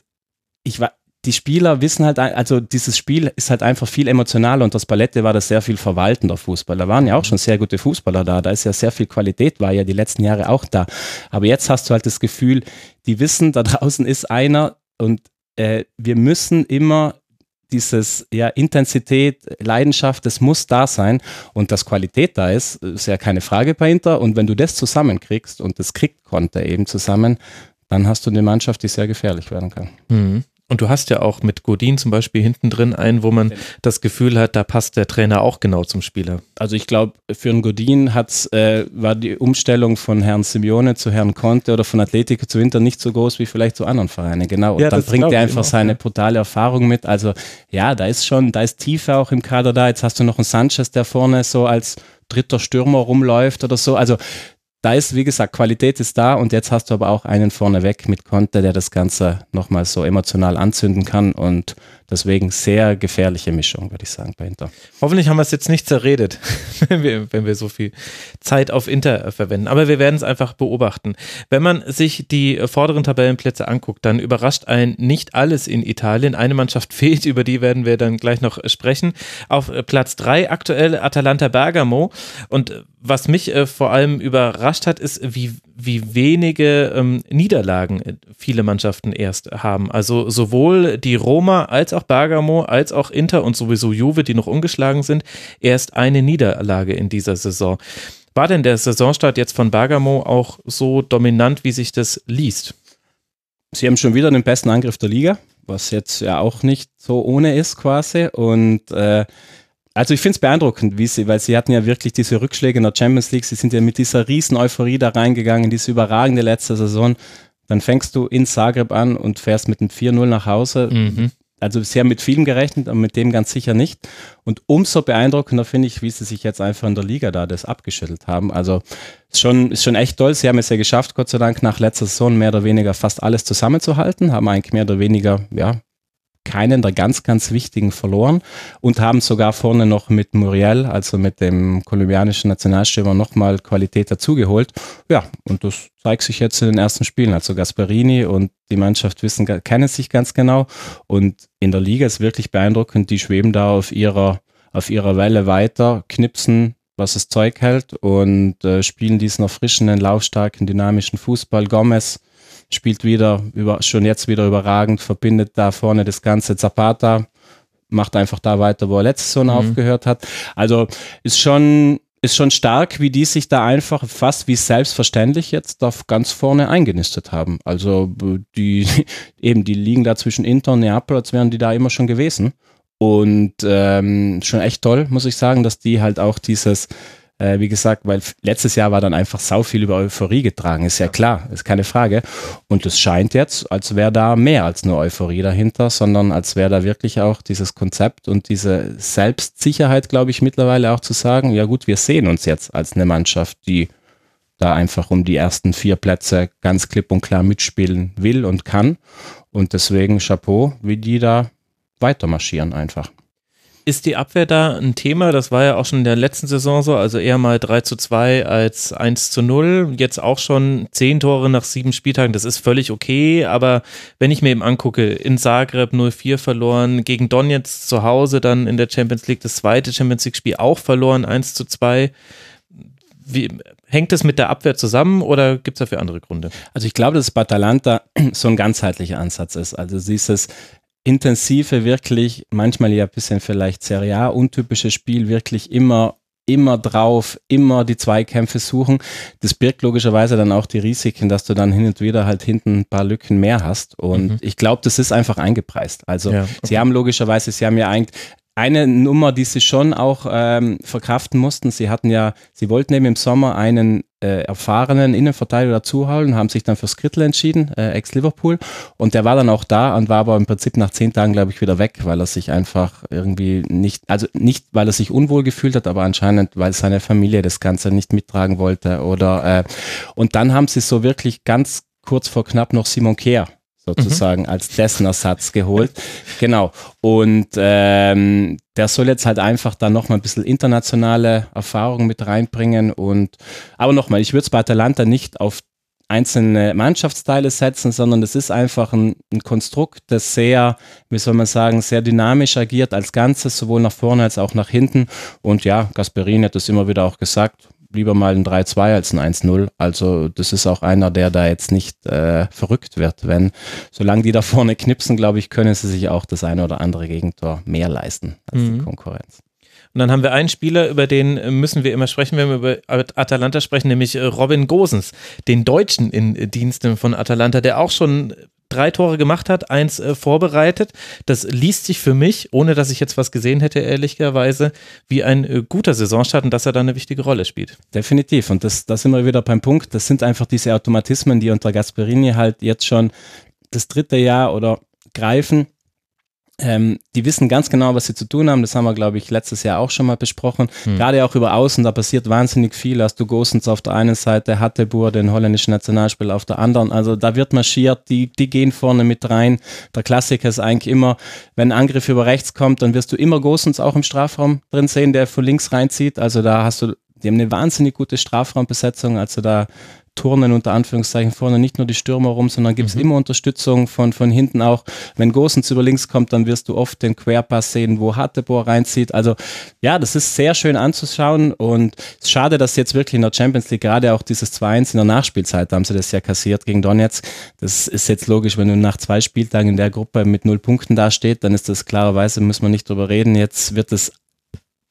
ich war, die Spieler wissen halt, also dieses Spiel ist halt einfach viel emotionaler und das Ballette war das sehr viel verwaltender Fußball. Da waren ja auch schon sehr gute Fußballer da, da ist ja sehr viel Qualität, war ja die letzten Jahre auch da. Aber jetzt hast du halt das Gefühl, die wissen, da draußen ist einer und äh, wir müssen immer dieses ja, Intensität, Leidenschaft, das muss da sein und dass Qualität da ist, ist ja keine Frage bei Inter. Und wenn du das zusammenkriegst und das kriegt Conte eben zusammen, dann hast du eine Mannschaft, die sehr gefährlich werden kann. Mhm. Und du hast ja auch mit Godin zum Beispiel hinten drin einen, wo man das Gefühl hat, da passt der Trainer auch genau zum Spieler. Also ich glaube, für einen Godin hat's, äh, war die Umstellung von Herrn Simeone zu Herrn Conte oder von Atletico zu Inter nicht so groß wie vielleicht zu anderen Vereinen. Genau. Und ja, dann bringt er einfach seine brutale Erfahrung mit. Also ja, da ist schon, da ist Tiefe auch im Kader da. Jetzt hast du noch einen Sanchez, der vorne so als dritter Stürmer rumläuft oder so. Also da ist, wie gesagt, Qualität ist da und jetzt hast du aber auch einen vorneweg mit Conte, der das Ganze nochmal so emotional anzünden kann und Deswegen sehr gefährliche Mischung, würde ich sagen, bei Inter. Hoffentlich haben wir es jetzt nicht zerredet, wenn wir, wenn wir so viel Zeit auf Inter verwenden. Aber wir werden es einfach beobachten. Wenn man sich die vorderen Tabellenplätze anguckt, dann überrascht ein nicht alles in Italien. Eine Mannschaft fehlt, über die werden wir dann gleich noch sprechen. Auf Platz drei aktuell Atalanta Bergamo. Und was mich äh, vor allem überrascht hat, ist, wie, wie wenige ähm, Niederlagen viele Mannschaften erst haben. Also sowohl die Roma als auch Bergamo, als auch Inter und sowieso Juve, die noch ungeschlagen sind, erst eine Niederlage in dieser Saison. War denn der Saisonstart jetzt von Bergamo auch so dominant, wie sich das liest? Sie haben schon wieder den besten Angriff der Liga, was jetzt ja auch nicht so ohne ist quasi. Und äh, also ich finde es beeindruckend, wie sie, weil sie hatten ja wirklich diese Rückschläge in der Champions League. Sie sind ja mit dieser riesen Euphorie da reingegangen, diese überragende letzte Saison. Dann fängst du in Zagreb an und fährst mit einem 4-0 nach Hause. Mhm also sehr mit vielem gerechnet, aber mit dem ganz sicher nicht. Und umso beeindruckender finde ich, wie sie sich jetzt einfach in der Liga da das abgeschüttelt haben. Also ist schon, ist schon echt toll. Sie haben es ja geschafft, Gott sei Dank, nach letzter Saison mehr oder weniger fast alles zusammenzuhalten, haben eigentlich mehr oder weniger, ja, keinen der ganz, ganz wichtigen verloren und haben sogar vorne noch mit Muriel, also mit dem kolumbianischen Nationalstürmer, nochmal Qualität dazugeholt. Ja, und das zeigt sich jetzt in den ersten Spielen. Also Gasperini und die Mannschaft wissen, kennen sich ganz genau. Und in der Liga ist wirklich beeindruckend. Die schweben da auf ihrer, auf ihrer Welle weiter, knipsen, was das Zeug hält und äh, spielen diesen erfrischenden, laufstarken, dynamischen Fußball. Gomez spielt wieder, über, schon jetzt wieder überragend, verbindet da vorne das ganze Zapata, macht einfach da weiter, wo er letzte Saison mhm. aufgehört hat. Also ist schon, ist schon stark, wie die sich da einfach fast wie selbstverständlich jetzt auf ganz vorne eingenistet haben. Also die eben, die liegen da zwischen Inter und Neapel, als wären die da immer schon gewesen. Und ähm, schon echt toll, muss ich sagen, dass die halt auch dieses äh, wie gesagt, weil letztes Jahr war dann einfach sau viel über Euphorie getragen, ist ja, ja. klar, ist keine Frage. Und es scheint jetzt, als wäre da mehr als nur Euphorie dahinter, sondern als wäre da wirklich auch dieses Konzept und diese Selbstsicherheit, glaube ich, mittlerweile auch zu sagen, ja gut, wir sehen uns jetzt als eine Mannschaft, die da einfach um die ersten vier Plätze ganz klipp und klar mitspielen will und kann. Und deswegen Chapeau, wie die da weitermarschieren einfach. Ist die Abwehr da ein Thema? Das war ja auch schon in der letzten Saison so, also eher mal 3 zu 2 als 1 zu 0. Jetzt auch schon 10 Tore nach sieben Spieltagen, das ist völlig okay, aber wenn ich mir eben angucke, in Zagreb 0-4 verloren, gegen Donetsk zu Hause dann in der Champions League das zweite Champions League Spiel auch verloren, 1 zu 2. Wie, hängt es mit der Abwehr zusammen oder gibt es dafür andere Gründe? Also ich glaube, dass bei Atalanta so ein ganzheitlicher Ansatz ist. Also dieses intensive, wirklich, manchmal ja ein bisschen vielleicht Serie A, untypische Spiel, wirklich immer immer drauf, immer die Zweikämpfe suchen. Das birgt logischerweise dann auch die Risiken, dass du dann hin und wieder halt hinten ein paar Lücken mehr hast. Und mhm. ich glaube, das ist einfach eingepreist. Also ja, okay. sie haben logischerweise, sie haben ja eigentlich eine Nummer, die sie schon auch ähm, verkraften mussten. Sie hatten ja, sie wollten eben im Sommer einen äh, erfahrenen Innenverteidiger dazuholen, haben sich dann für Skrittel entschieden, äh, ex-Liverpool. Und der war dann auch da und war aber im Prinzip nach zehn Tagen, glaube ich, wieder weg, weil er sich einfach irgendwie nicht, also nicht, weil er sich unwohl gefühlt hat, aber anscheinend, weil seine Familie das Ganze nicht mittragen wollte. Oder äh, und dann haben sie so wirklich ganz kurz vor knapp noch Simon Kehr sozusagen mhm. als dessen Ersatz geholt. genau. Und ähm, der soll jetzt halt einfach da nochmal ein bisschen internationale Erfahrung mit reinbringen. Und aber nochmal, ich würde es bei Atalanta nicht auf einzelne Mannschaftsteile setzen, sondern es ist einfach ein, ein, Konstrukt, das sehr, wie soll man sagen, sehr dynamisch agiert als Ganzes, sowohl nach vorne als auch nach hinten. Und ja, Gasperini hat das immer wieder auch gesagt, lieber mal ein 3-2 als ein 1-0. Also das ist auch einer, der da jetzt nicht äh, verrückt wird. Wenn, solange die da vorne knipsen, glaube ich, können sie sich auch das eine oder andere Gegentor mehr leisten als mhm. die Konkurrenz. Und dann haben wir einen Spieler, über den müssen wir immer sprechen, wenn wir über Atalanta sprechen, nämlich äh, Robin Gosens, den Deutschen in Diensten von Atalanta, der auch schon drei Tore gemacht hat, eins äh, vorbereitet. Das liest sich für mich, ohne dass ich jetzt was gesehen hätte, ehrlicherweise, wie ein äh, guter Saisonstart und dass er da eine wichtige Rolle spielt. Definitiv. Und das, da sind wir wieder beim Punkt. Das sind einfach diese Automatismen, die unter Gasperini halt jetzt schon das dritte Jahr oder greifen ähm, die wissen ganz genau, was sie zu tun haben. Das haben wir, glaube ich, letztes Jahr auch schon mal besprochen. Hm. Gerade auch über Außen, da passiert wahnsinnig viel. Hast du Gosens auf der einen Seite, Hattebur, den holländischen Nationalspieler auf der anderen. Also da wird marschiert, die, die gehen vorne mit rein. Der Klassiker ist eigentlich immer, wenn ein Angriff über rechts kommt, dann wirst du immer Gosens auch im Strafraum drin sehen, der von links reinzieht. Also da hast du die haben eine wahnsinnig gute Strafraumbesetzung. Also da turnen unter Anführungszeichen vorne nicht nur die Stürmer rum, sondern gibt es mhm. immer Unterstützung von, von hinten auch. Wenn Gosens über links kommt, dann wirst du oft den Querpass sehen, wo Hattebohr reinzieht. Also ja, das ist sehr schön anzuschauen und es ist schade, dass jetzt wirklich in der Champions League gerade auch dieses 2-1 in der Nachspielzeit, da haben sie das ja kassiert gegen Donetsk. Das ist jetzt logisch, wenn du nach zwei Spieltagen in der Gruppe mit null Punkten dasteht, dann ist das klarerweise, müssen wir nicht drüber reden. Jetzt wird es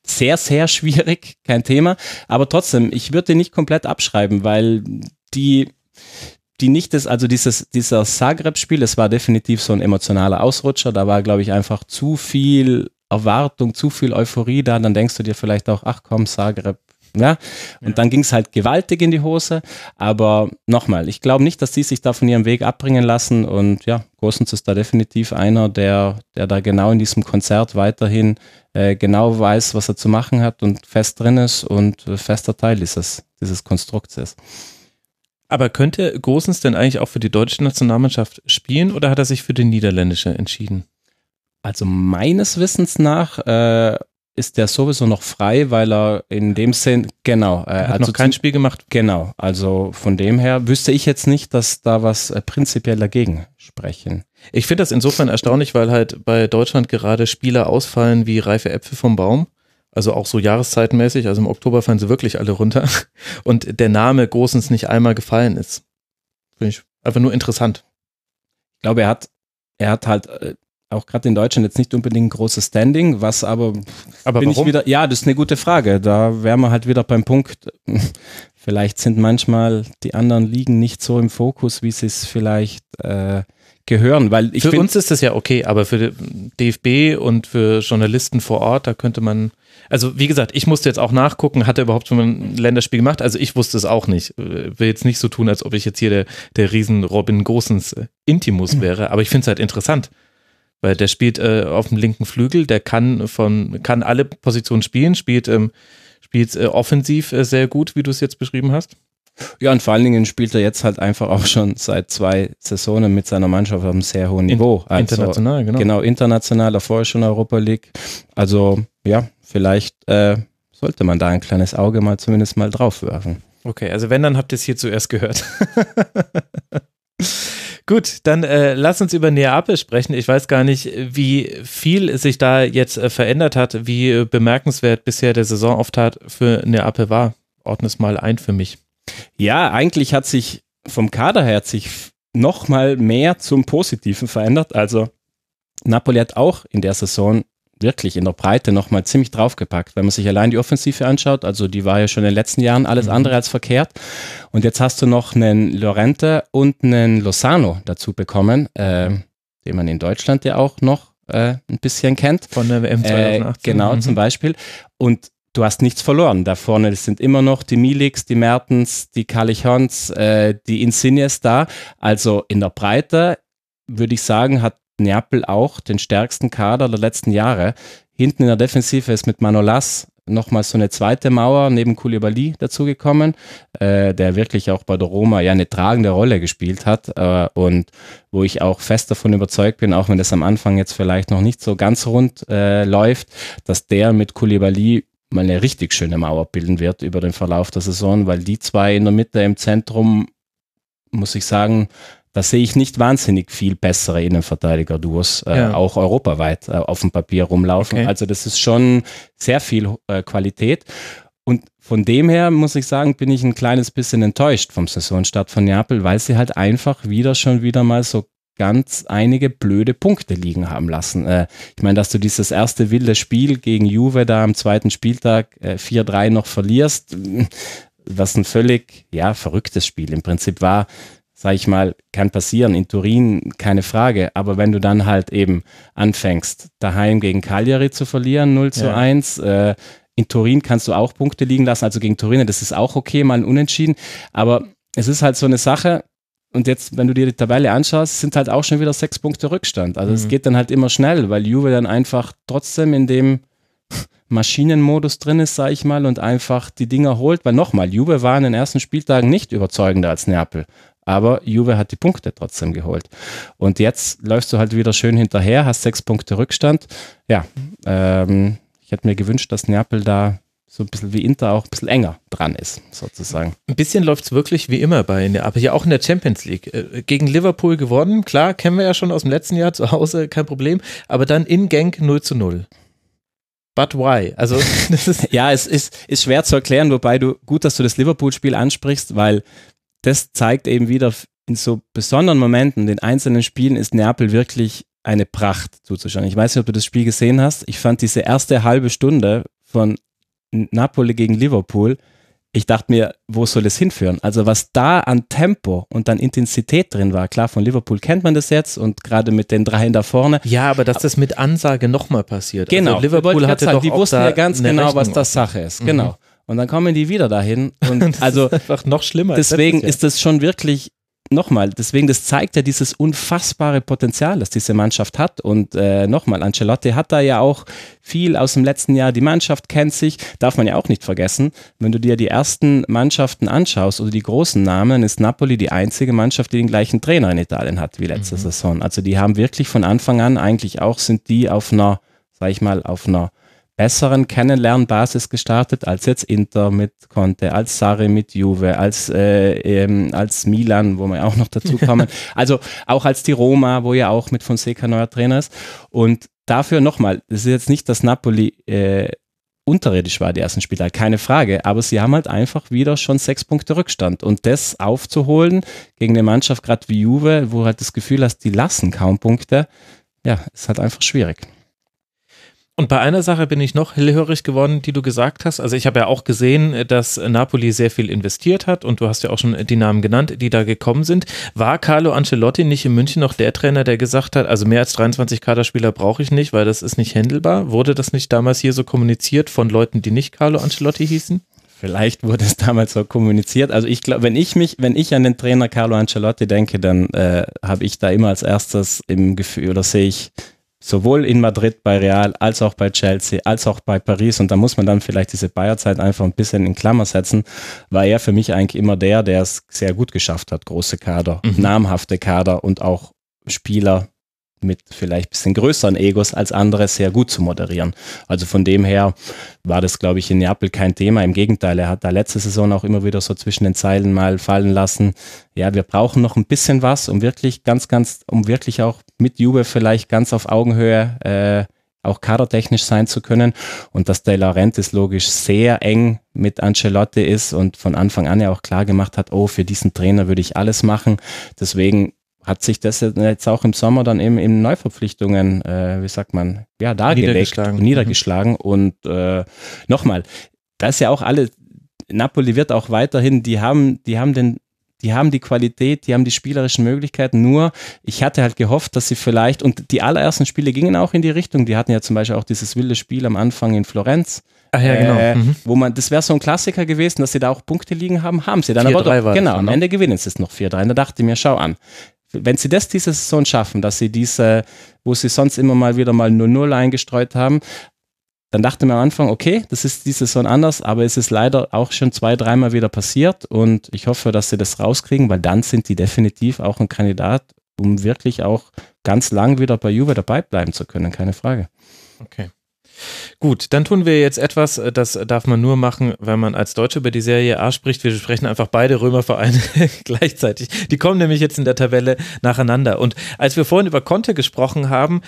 sehr, sehr schwierig, kein Thema. Aber trotzdem, ich würde den nicht komplett abschreiben, weil die die nicht ist, also dieses, dieser Zagreb-Spiel, das war definitiv so ein emotionaler Ausrutscher. Da war, glaube ich, einfach zu viel Erwartung, zu viel Euphorie da. Dann denkst du dir vielleicht auch, ach komm, Zagreb, ja. Und ja. dann ging es halt gewaltig in die Hose. Aber nochmal, ich glaube nicht, dass die sich da von ihrem Weg abbringen lassen. Und ja, Gosens ist da definitiv einer, der, der da genau in diesem Konzert weiterhin äh, genau weiß, was er zu machen hat und fest drin ist und äh, fester Teil dieses, dieses Konstrukts ist. Aber könnte Gosens denn eigentlich auch für die deutsche Nationalmannschaft spielen oder hat er sich für die niederländische entschieden? Also meines Wissens nach äh, ist der sowieso noch frei, weil er in dem Sinn, genau. Äh, er hat also noch kein Spiel gemacht. Genau, also von dem her wüsste ich jetzt nicht, dass da was äh, prinzipiell dagegen sprechen. Ich finde das insofern erstaunlich, weil halt bei Deutschland gerade Spieler ausfallen wie reife Äpfel vom Baum. Also auch so jahreszeitenmäßig, also im Oktober fallen sie wirklich alle runter. Und der Name Großens nicht einmal gefallen ist. Finde ich einfach nur interessant. Ich glaube, er hat, er hat halt äh, auch gerade in Deutschland jetzt nicht unbedingt ein großes Standing, was aber, aber bin warum? ich wieder, ja, das ist eine gute Frage. Da wären wir halt wieder beim Punkt, vielleicht sind manchmal die anderen Ligen nicht so im Fokus, wie sie es vielleicht äh, gehören, weil ich Für find, uns ist das ja okay, aber für DFB und für Journalisten vor Ort, da könnte man, also wie gesagt, ich musste jetzt auch nachgucken, hat er überhaupt schon ein Länderspiel gemacht? Also ich wusste es auch nicht. Will jetzt nicht so tun, als ob ich jetzt hier der, der riesen Robin Gosens äh, Intimus mhm. wäre, aber ich finde es halt interessant. Weil der spielt äh, auf dem linken Flügel, der kann von, kann alle Positionen spielen, spielt, ähm, spielt äh, offensiv äh, sehr gut, wie du es jetzt beschrieben hast. Ja, und vor allen Dingen spielt er jetzt halt einfach auch schon seit zwei Saisonen mit seiner Mannschaft auf einem sehr hohen Niveau. Also, international, genau. Genau, international, davor schon Europa League. Also ja, vielleicht äh, sollte man da ein kleines Auge mal zumindest mal drauf werfen. Okay, also wenn, dann habt ihr es hier zuerst gehört. Gut, dann äh, lass uns über Neapel sprechen. Ich weiß gar nicht, wie viel sich da jetzt äh, verändert hat, wie äh, bemerkenswert bisher der Saisonauftakt für Neapel war. Ordne es mal ein für mich. Ja, eigentlich hat sich vom Kader her sich noch mal mehr zum Positiven verändert. Also Napoli hat auch in der Saison wirklich in der Breite nochmal ziemlich draufgepackt. Wenn man sich allein die Offensive anschaut, also die war ja schon in den letzten Jahren alles mhm. andere als verkehrt. Und jetzt hast du noch einen Lorente und einen Lozano dazu bekommen, äh, den man in Deutschland ja auch noch äh, ein bisschen kennt. Von der WM 2018. Äh, genau, mhm. zum Beispiel. Und du hast nichts verloren. Da vorne sind immer noch die Milix, die Mertens, die Calichons, äh, die Insignes da. Also in der Breite würde ich sagen, hat Neapel auch den stärksten Kader der letzten Jahre. Hinten in der Defensive ist mit Manolas nochmal so eine zweite Mauer neben Koulibaly dazugekommen, äh, der wirklich auch bei der Roma ja eine tragende Rolle gespielt hat äh, und wo ich auch fest davon überzeugt bin, auch wenn das am Anfang jetzt vielleicht noch nicht so ganz rund äh, läuft, dass der mit Koulibaly mal eine richtig schöne Mauer bilden wird über den Verlauf der Saison, weil die zwei in der Mitte im Zentrum, muss ich sagen, da sehe ich nicht wahnsinnig viel bessere Innenverteidiger-Duos, äh, ja. auch europaweit äh, auf dem Papier rumlaufen. Okay. Also das ist schon sehr viel äh, Qualität. Und von dem her muss ich sagen, bin ich ein kleines bisschen enttäuscht vom Saisonstart von Neapel, weil sie halt einfach wieder schon wieder mal so ganz einige blöde Punkte liegen haben lassen. Äh, ich meine, dass du dieses erste wilde Spiel gegen Juve da am zweiten Spieltag äh, 4-3 noch verlierst, was ein völlig ja, verrücktes Spiel im Prinzip war sag ich mal, kann passieren. In Turin keine Frage. Aber wenn du dann halt eben anfängst, daheim gegen Cagliari zu verlieren, 0 zu ja. 1, äh, in Turin kannst du auch Punkte liegen lassen, also gegen Turin, das ist auch okay, mal ein Unentschieden. Aber es ist halt so eine Sache, und jetzt, wenn du dir die Tabelle anschaust, sind halt auch schon wieder sechs Punkte Rückstand. Also mhm. es geht dann halt immer schnell, weil Juve dann einfach trotzdem in dem Maschinenmodus drin ist, sag ich mal, und einfach die Dinger holt. Weil nochmal, Juve war in den ersten Spieltagen nicht überzeugender als Neapel aber Juve hat die Punkte trotzdem geholt. Und jetzt läufst du halt wieder schön hinterher, hast sechs Punkte Rückstand. Ja, ähm, ich hätte mir gewünscht, dass Neapel da so ein bisschen wie Inter auch ein bisschen enger dran ist, sozusagen. Ein bisschen läuft es wirklich wie immer bei Neapel, ja auch in der Champions League. Äh, gegen Liverpool gewonnen, klar, kennen wir ja schon aus dem letzten Jahr zu Hause, kein Problem, aber dann in Genk 0 zu 0. But why? Also, das ist ja, es ist, ist schwer zu erklären, wobei du, gut, dass du das Liverpool-Spiel ansprichst, weil das zeigt eben wieder in so besonderen Momenten, den einzelnen Spielen ist Neapel wirklich eine Pracht zuzuschauen. Ich weiß nicht, ob du das Spiel gesehen hast. Ich fand diese erste halbe Stunde von Napoli gegen Liverpool, ich dachte mir, wo soll es hinführen? Also was da an Tempo und an Intensität drin war, klar, von Liverpool kennt man das jetzt und gerade mit den dreien da vorne. Ja, aber dass das mit Ansage nochmal passiert. Genau, also Liverpool hatte sagen, doch die wussten ja ganz genau, Rechnung was das Sache ist. Mhm. Genau. und dann kommen die wieder dahin. Und also einfach noch schlimmer. Deswegen ist das schon wirklich nochmal, deswegen, das zeigt ja dieses unfassbare Potenzial, das diese Mannschaft hat. Und äh, nochmal, Ancelotti hat da ja auch viel aus dem letzten Jahr. Die Mannschaft kennt sich, darf man ja auch nicht vergessen. Wenn du dir die ersten Mannschaften anschaust oder die großen Namen, ist Napoli die einzige Mannschaft, die den gleichen Trainer in Italien hat wie letzte mhm. Saison. Also die haben wirklich von Anfang an eigentlich auch, sind die auf einer, sag ich mal, auf einer besseren Kennenlernbasis gestartet als jetzt Inter mit Conte, als Sarri mit Juve, als, äh, ähm, als Milan, wo wir auch noch dazu kommen. also auch als die Roma, wo ja auch mit Fonseca neuer Trainer ist. Und dafür nochmal, das ist jetzt nicht, dass Napoli äh, unterirdisch war, die ersten Spieler, keine Frage, aber sie haben halt einfach wieder schon sechs Punkte Rückstand und das aufzuholen gegen eine Mannschaft gerade wie Juve, wo halt das Gefühl hast, die lassen kaum Punkte, ja, ist halt einfach schwierig. Und bei einer Sache bin ich noch hellhörig geworden, die du gesagt hast. Also ich habe ja auch gesehen, dass Napoli sehr viel investiert hat und du hast ja auch schon die Namen genannt, die da gekommen sind. War Carlo Ancelotti nicht in München noch der Trainer, der gesagt hat, also mehr als 23 Kaderspieler brauche ich nicht, weil das ist nicht händelbar? Wurde das nicht damals hier so kommuniziert von Leuten, die nicht Carlo Ancelotti hießen? Vielleicht wurde es damals so kommuniziert. Also ich glaube, wenn ich mich, wenn ich an den Trainer Carlo Ancelotti denke, dann äh, habe ich da immer als erstes im Gefühl oder sehe ich sowohl in Madrid bei Real als auch bei Chelsea, als auch bei Paris. Und da muss man dann vielleicht diese Bayerzeit einfach ein bisschen in Klammer setzen, war er für mich eigentlich immer der, der es sehr gut geschafft hat. Große Kader, mhm. namhafte Kader und auch Spieler mit vielleicht ein bisschen größeren Egos als andere sehr gut zu moderieren. Also von dem her war das, glaube ich, in Neapel kein Thema. Im Gegenteil, er hat da letzte Saison auch immer wieder so zwischen den Zeilen mal fallen lassen. Ja, wir brauchen noch ein bisschen was, um wirklich ganz, ganz, um wirklich auch mit Juve vielleicht ganz auf Augenhöhe äh, auch kadertechnisch sein zu können. Und dass De Laurentiis logisch sehr eng mit Ancelotti ist und von Anfang an ja auch klar gemacht hat, oh, für diesen Trainer würde ich alles machen. Deswegen hat sich das jetzt auch im Sommer dann eben in Neuverpflichtungen, äh, wie sagt man, ja, dargelegt, niedergeschlagen, niedergeschlagen. Mhm. und äh, nochmal, das ist ja auch alle, Napoli wird auch weiterhin, die haben, die haben den die haben die Qualität, die haben die spielerischen Möglichkeiten. Nur, ich hatte halt gehofft, dass sie vielleicht, und die allerersten Spiele gingen auch in die Richtung. Die hatten ja zum Beispiel auch dieses wilde Spiel am Anfang in Florenz. Ach ja, genau. Äh, mhm. Wo man, das wäre so ein Klassiker gewesen, dass sie da auch Punkte liegen haben, haben sie dann aber doch. Genau, am ne? Ende gewinnen sie es noch 4-3. Und da dachte ich mir, schau an wenn sie das diese Saison schaffen, dass sie diese, wo sie sonst immer mal wieder mal 0-0 eingestreut haben, dann dachte man am Anfang, okay, das ist diese Saison anders, aber es ist leider auch schon zwei, dreimal wieder passiert und ich hoffe, dass sie das rauskriegen, weil dann sind die definitiv auch ein Kandidat, um wirklich auch ganz lang wieder bei Juve dabei bleiben zu können, keine Frage. Okay. Gut, dann tun wir jetzt etwas, äh, das darf man nur machen, wenn man als Deutsche über die Serie A spricht. Wir sprechen einfach beide Römervereine gleichzeitig. Die kommen nämlich jetzt in der Tabelle nacheinander. Und als wir vorhin über Conte gesprochen haben,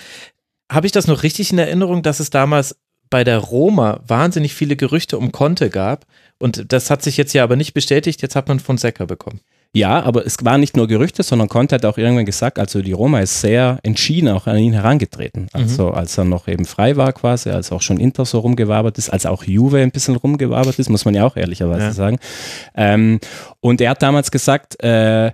habe ich das noch richtig in Erinnerung, dass es damals bei der Roma wahnsinnig viele Gerüchte um Conte gab. Und das hat sich jetzt ja aber nicht bestätigt. Jetzt hat man von Secker bekommen. Ja, aber es waren nicht nur Gerüchte, sondern Conte hat auch irgendwann gesagt, also die Roma ist sehr entschieden auch an ihn herangetreten. Mhm. Also mhm. als er noch eben frei war quasi, als auch schon Inter so rumgewabert ist, als auch Juve ein bisschen rumgewabert ist, muss man ja auch ehrlicherweise ja. sagen. Ähm, und er hat damals gesagt, äh,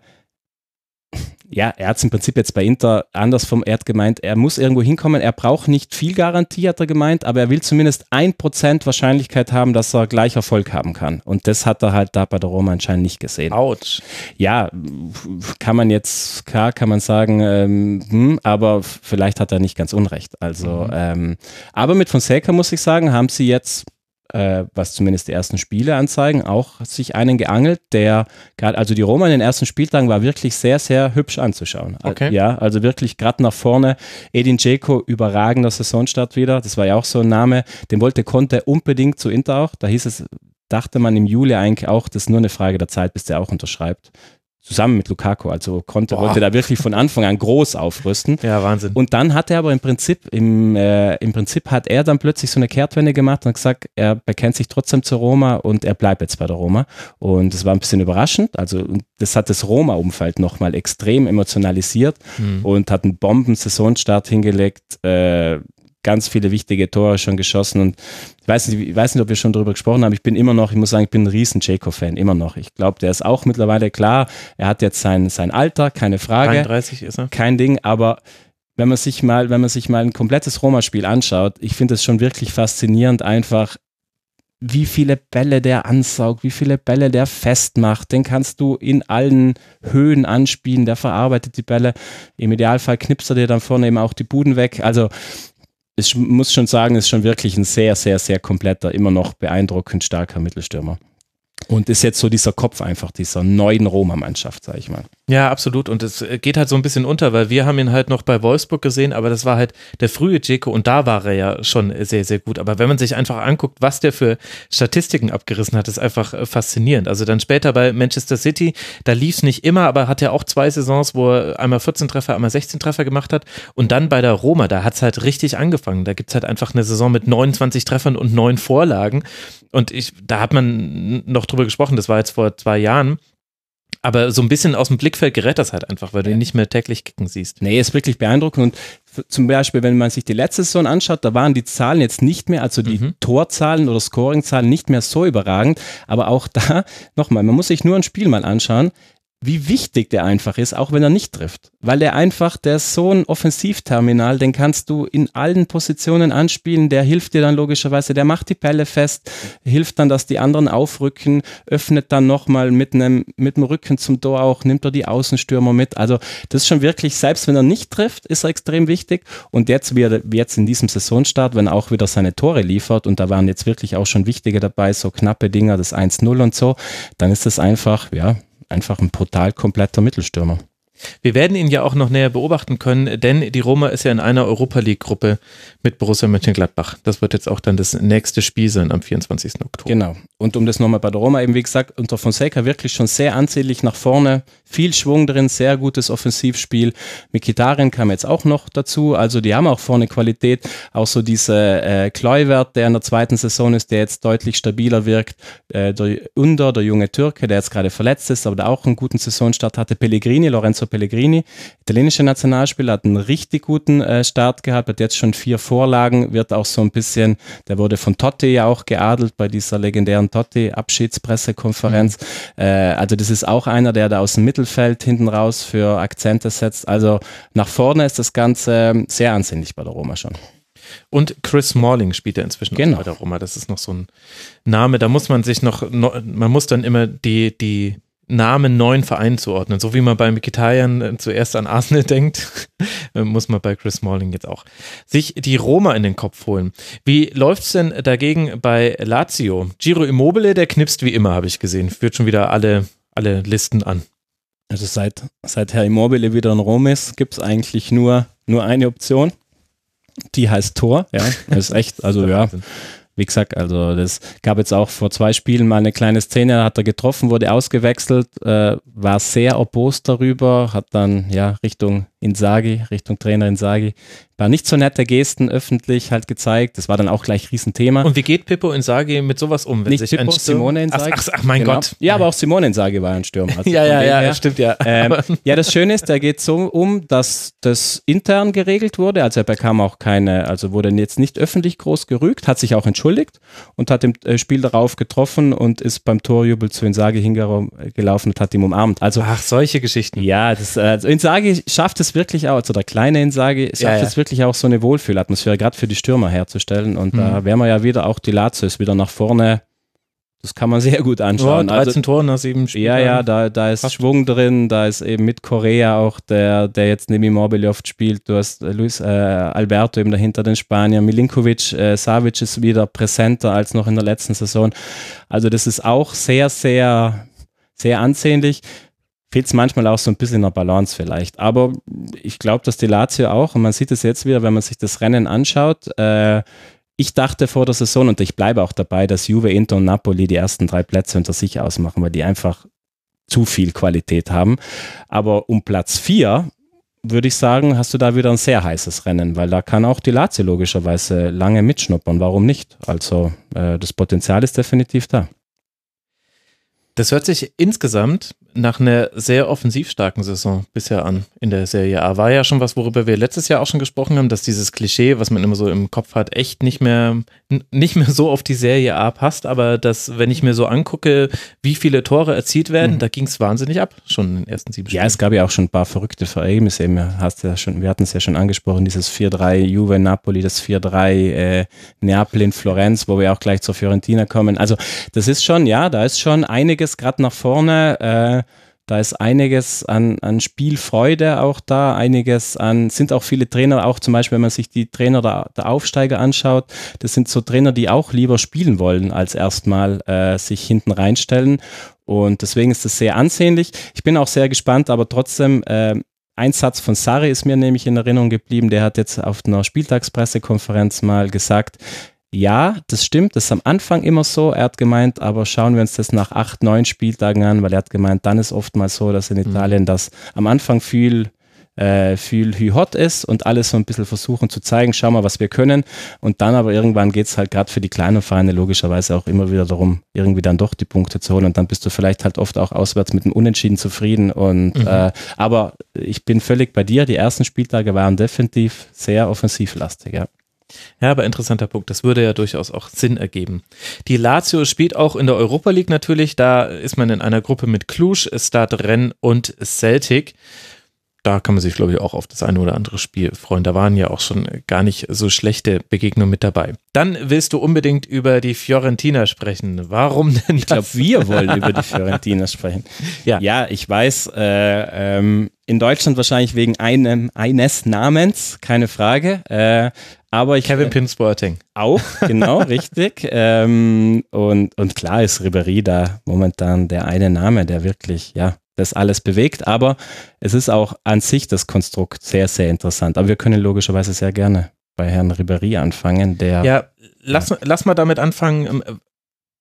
ja, er hat es im Prinzip jetzt bei Inter anders vom Erd gemeint, er muss irgendwo hinkommen, er braucht nicht viel Garantie, hat er gemeint, aber er will zumindest ein Prozent Wahrscheinlichkeit haben, dass er gleich Erfolg haben kann. Und das hat er halt da bei der Roma anscheinend nicht gesehen. Autsch. Ja, kann man jetzt, klar kann man sagen, ähm, hm, aber vielleicht hat er nicht ganz unrecht. Also, mhm. ähm, aber mit Fonseca muss ich sagen, haben sie jetzt äh, was zumindest die ersten Spiele anzeigen, auch sich einen geangelt, der gerade, also die Roma in den ersten Spieltagen war wirklich sehr, sehr hübsch anzuschauen. Okay. Ja, also wirklich gerade nach vorne. Edin Dzeko, überragender Saisonstart wieder. Das war ja auch so ein Name. Den wollte Conte unbedingt zu Inter auch. Da hieß es, dachte man im Juli eigentlich auch, das ist nur eine Frage der Zeit, bis der auch unterschreibt zusammen mit Lukaku. Also konnte, wollte da wirklich von Anfang an groß aufrüsten. Ja, Wahnsinn. Und dann hat er aber im Prinzip, im, äh, im Prinzip hat er dann plötzlich so eine Kehrtwende gemacht und gesagt, er bekennt sich trotzdem zur Roma und er bleibt jetzt bei der Roma. Und das war ein bisschen überraschend. Also das hat das Roma-Umfeld nochmal extrem emotionalisiert mhm. und hat einen Bomben-Saisonstart hingelegt. Äh, ganz viele wichtige Tore schon geschossen und ich weiß nicht, ich weiß nicht, ob wir schon darüber gesprochen haben. Ich bin immer noch, ich muss sagen, ich bin ein riesen Jacob-Fan, immer noch. Ich glaube, der ist auch mittlerweile klar. Er hat jetzt sein, sein Alter, keine Frage. 33 ist er. Kein Ding, aber wenn man sich mal, wenn man sich mal ein komplettes Roma-Spiel anschaut, ich finde es schon wirklich faszinierend, einfach wie viele Bälle der ansaugt, wie viele Bälle der festmacht. Den kannst du in allen Höhen anspielen, der verarbeitet die Bälle. Im Idealfall knipst er dir dann vorne eben auch die Buden weg. Also ich muss schon sagen, ist schon wirklich ein sehr, sehr, sehr kompletter, immer noch beeindruckend starker Mittelstürmer. Und ist jetzt so dieser Kopf einfach dieser neuen Roma-Mannschaft, sag ich mal. Ja, absolut. Und es geht halt so ein bisschen unter, weil wir haben ihn halt noch bei Wolfsburg gesehen, aber das war halt der frühe Dzeko und da war er ja schon sehr, sehr gut. Aber wenn man sich einfach anguckt, was der für Statistiken abgerissen hat, ist einfach äh, faszinierend. Also dann später bei Manchester City, da lief es nicht immer, aber hat ja auch zwei Saisons, wo er einmal 14 Treffer, einmal 16 Treffer gemacht hat. Und dann bei der Roma, da hat es halt richtig angefangen. Da gibt es halt einfach eine Saison mit 29 Treffern und neun Vorlagen. Und ich, da hat man noch drüber gesprochen, das war jetzt vor zwei Jahren. Aber so ein bisschen aus dem Blickfeld gerät das halt einfach, weil du ihn nicht mehr täglich kicken siehst. Nee, ist wirklich beeindruckend. Und zum Beispiel, wenn man sich die letzte Saison anschaut, da waren die Zahlen jetzt nicht mehr, also die mhm. Torzahlen oder Scoringzahlen nicht mehr so überragend. Aber auch da, nochmal, man muss sich nur ein Spiel mal anschauen wie wichtig der einfach ist, auch wenn er nicht trifft. Weil der einfach, der ist so ein Offensivterminal, den kannst du in allen Positionen anspielen, der hilft dir dann logischerweise, der macht die Pelle fest, hilft dann, dass die anderen aufrücken, öffnet dann nochmal mit einem, mit dem Rücken zum Tor auch, nimmt er die Außenstürmer mit. Also das ist schon wirklich, selbst wenn er nicht trifft, ist er extrem wichtig. Und jetzt, wie jetzt in diesem Saisonstart, wenn er auch wieder seine Tore liefert, und da waren jetzt wirklich auch schon wichtige dabei, so knappe Dinger, das 1-0 und so, dann ist das einfach, ja, einfach ein brutal kompletter Mittelstürmer. Wir werden ihn ja auch noch näher beobachten können, denn die Roma ist ja in einer Europa League-Gruppe mit Borussia Mönchengladbach. Das wird jetzt auch dann das nächste Spiel sein am 24. Oktober. Genau. Und um das nochmal bei der Roma eben, wie gesagt, unter Fonseca wirklich schon sehr ansehnlich nach vorne, viel Schwung drin, sehr gutes Offensivspiel. Mikitarian kam jetzt auch noch dazu, also die haben auch vorne Qualität. Auch so diese äh, Kluivert, der in der zweiten Saison ist, der jetzt deutlich stabiler wirkt. Äh, der Under, der junge Türke, der jetzt gerade verletzt ist, aber der auch einen guten Saisonstart hatte. Pellegrini, Lorenzo Pellegrini, italienischer Nationalspieler, hat einen richtig guten äh, Start gehabt, hat jetzt schon vier Vorlagen, wird auch so ein bisschen, der wurde von Totti ja auch geadelt bei dieser legendären Totti-Abschiedspressekonferenz. Mhm. Äh, also das ist auch einer, der da aus dem Mittelfeld hinten raus für Akzente setzt. Also nach vorne ist das Ganze sehr ansehnlich bei der Roma schon. Und Chris Morling spielt er inzwischen genau. auch bei der Roma. Das ist noch so ein Name, da muss man sich noch, man muss dann immer die, die Namen neuen Vereinen zuordnen. So wie man bei Mikitarian äh, zuerst an Arsenal denkt, äh, muss man bei Chris Smalling jetzt auch sich die Roma in den Kopf holen. Wie läuft es denn dagegen bei Lazio? Giro Immobile, der knipst wie immer, habe ich gesehen. Führt schon wieder alle, alle Listen an. Also seit, seit Herr Immobile wieder in Rom ist, gibt es eigentlich nur, nur eine Option. Die heißt Tor. Ja, das ist echt, also ja. Wie gesagt, also das gab jetzt auch vor zwei Spielen mal eine kleine Szene, hat er getroffen, wurde ausgewechselt, äh, war sehr erbost darüber, hat dann ja Richtung Insagi, Richtung Trainer Insagi, war nicht so nette Gesten öffentlich halt gezeigt. Das war dann auch gleich Riesenthema. Und wie geht Pippo Insagi mit sowas um? Wenn nicht sich Pippo, Simone Insagi. Ach, ach, mein genau. Gott. Ja, aber auch Simone Insagi war ein Stürmer. Also ja, ja, ja, her. stimmt ja. Ähm, ja, das Schöne ist, der geht so um, dass das intern geregelt wurde. Also er bekam auch keine, also wurde jetzt nicht öffentlich groß gerügt, hat sich auch entschuldigt und hat im äh, Spiel darauf getroffen und ist beim Torjubel zu Insagi hingelaufen und hat ihn umarmt. Also, ach, solche Geschichten. Ja, das, also Insagi schafft es wirklich auch, also der kleine Insagi schafft ja, ja. es wirklich auch so eine Wohlfühlatmosphäre, gerade für die Stürmer herzustellen. Und mhm. da wären wir ja wieder, auch die Lazio ist wieder nach vorne. Das kann man sehr gut anschauen. Ja, 13 also, Tore nach sieben Spielen. Ja, ja, da, da ist Fast. Schwung drin, da ist eben mit Korea auch der, der jetzt neben Immobile oft spielt. Du hast äh, Luis äh, Alberto eben dahinter den Spanier. Milinkovic, äh, Savic ist wieder präsenter als noch in der letzten Saison. Also das ist auch sehr, sehr, sehr ansehnlich fehlt es manchmal auch so ein bisschen in der Balance vielleicht. Aber ich glaube, dass die Lazio auch, und man sieht es jetzt wieder, wenn man sich das Rennen anschaut, äh, ich dachte vor der Saison, und ich bleibe auch dabei, dass Juve, Inter und Napoli die ersten drei Plätze unter sich ausmachen, weil die einfach zu viel Qualität haben. Aber um Platz vier würde ich sagen, hast du da wieder ein sehr heißes Rennen, weil da kann auch die Lazio logischerweise lange mitschnuppern. Warum nicht? Also äh, das Potenzial ist definitiv da. Das hört sich insgesamt nach einer sehr offensiv starken Saison bisher an in der Serie A. War ja schon was, worüber wir letztes Jahr auch schon gesprochen haben, dass dieses Klischee, was man immer so im Kopf hat, echt nicht mehr, nicht mehr so auf die Serie A passt. Aber dass, wenn ich mir so angucke, wie viele Tore erzielt werden, mhm. da ging es wahnsinnig ab, schon in den ersten sieben Spielen. Ja, es gab ja auch schon ein paar verrückte Verhältnisse. Ja schon, wir hatten es ja schon angesprochen, dieses 4-3 Juve Napoli, das 4-3 äh, Neapel in Florenz, wo wir auch gleich zur Fiorentina kommen. Also das ist schon, ja, da ist schon einiges gerade nach vorne. Äh, da ist einiges an, an Spielfreude auch da, einiges an, sind auch viele Trainer, auch zum Beispiel, wenn man sich die Trainer der, der Aufsteiger anschaut, das sind so Trainer, die auch lieber spielen wollen, als erstmal äh, sich hinten reinstellen. Und deswegen ist das sehr ansehnlich. Ich bin auch sehr gespannt, aber trotzdem, äh, ein Satz von Sarri ist mir nämlich in Erinnerung geblieben, der hat jetzt auf einer Spieltagspressekonferenz mal gesagt, ja, das stimmt, das ist am Anfang immer so. Er hat gemeint, aber schauen wir uns das nach acht, neun Spieltagen an, weil er hat gemeint, dann ist oftmals so, dass in mhm. Italien mhm. das am Anfang viel äh, viel hot ist und alles so ein bisschen versuchen zu zeigen, schau mal, was wir können. Und dann aber irgendwann geht es halt gerade für die kleinen Vereine logischerweise auch immer wieder darum, irgendwie dann doch die Punkte zu holen. Und dann bist du vielleicht halt oft auch auswärts mit einem Unentschieden zufrieden. Und mhm. äh, aber ich bin völlig bei dir. Die ersten Spieltage waren definitiv sehr offensivlastig, ja. Ja, aber interessanter Punkt. Das würde ja durchaus auch Sinn ergeben. Die Lazio spielt auch in der Europa League natürlich. Da ist man in einer Gruppe mit Cluj, Stade Rennes und Celtic. Da kann man sich, glaube ich, auch auf das eine oder andere Spiel freuen. Da waren ja auch schon gar nicht so schlechte Begegnungen mit dabei. Dann willst du unbedingt über die Fiorentina sprechen. Warum denn? Ich glaube, wir wollen über die Fiorentina sprechen. Ja, ja ich weiß, äh, ähm, in Deutschland wahrscheinlich wegen einem, eines Namens, keine Frage. Äh, aber ich, Kevin Pin Sporting. Auch, genau, richtig. Ähm, und, und klar ist Ribery da momentan der eine Name, der wirklich, ja, das alles bewegt. Aber es ist auch an sich das Konstrukt sehr, sehr interessant. Aber wir können logischerweise sehr gerne bei Herrn Ribery anfangen, der. Ja, lass, ja. lass mal damit anfangen. Ähm,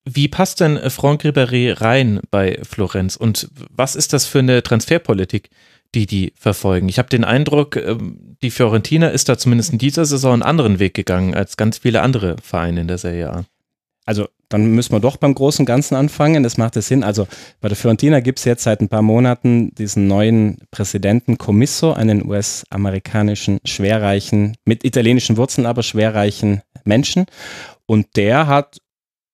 wie passt denn Franck Ribery rein bei Florenz und was ist das für eine Transferpolitik? die die verfolgen. Ich habe den Eindruck, ähm, die Fiorentina ist da zumindest in dieser Saison einen anderen Weg gegangen als ganz viele andere Vereine in der Serie A. Also dann müssen wir doch beim großen Ganzen anfangen. Das macht es Sinn. Also bei der Fiorentina gibt es jetzt seit ein paar Monaten diesen neuen Präsidenten Commisso, einen US-amerikanischen, schwerreichen, mit italienischen Wurzeln, aber schwerreichen Menschen. Und der hat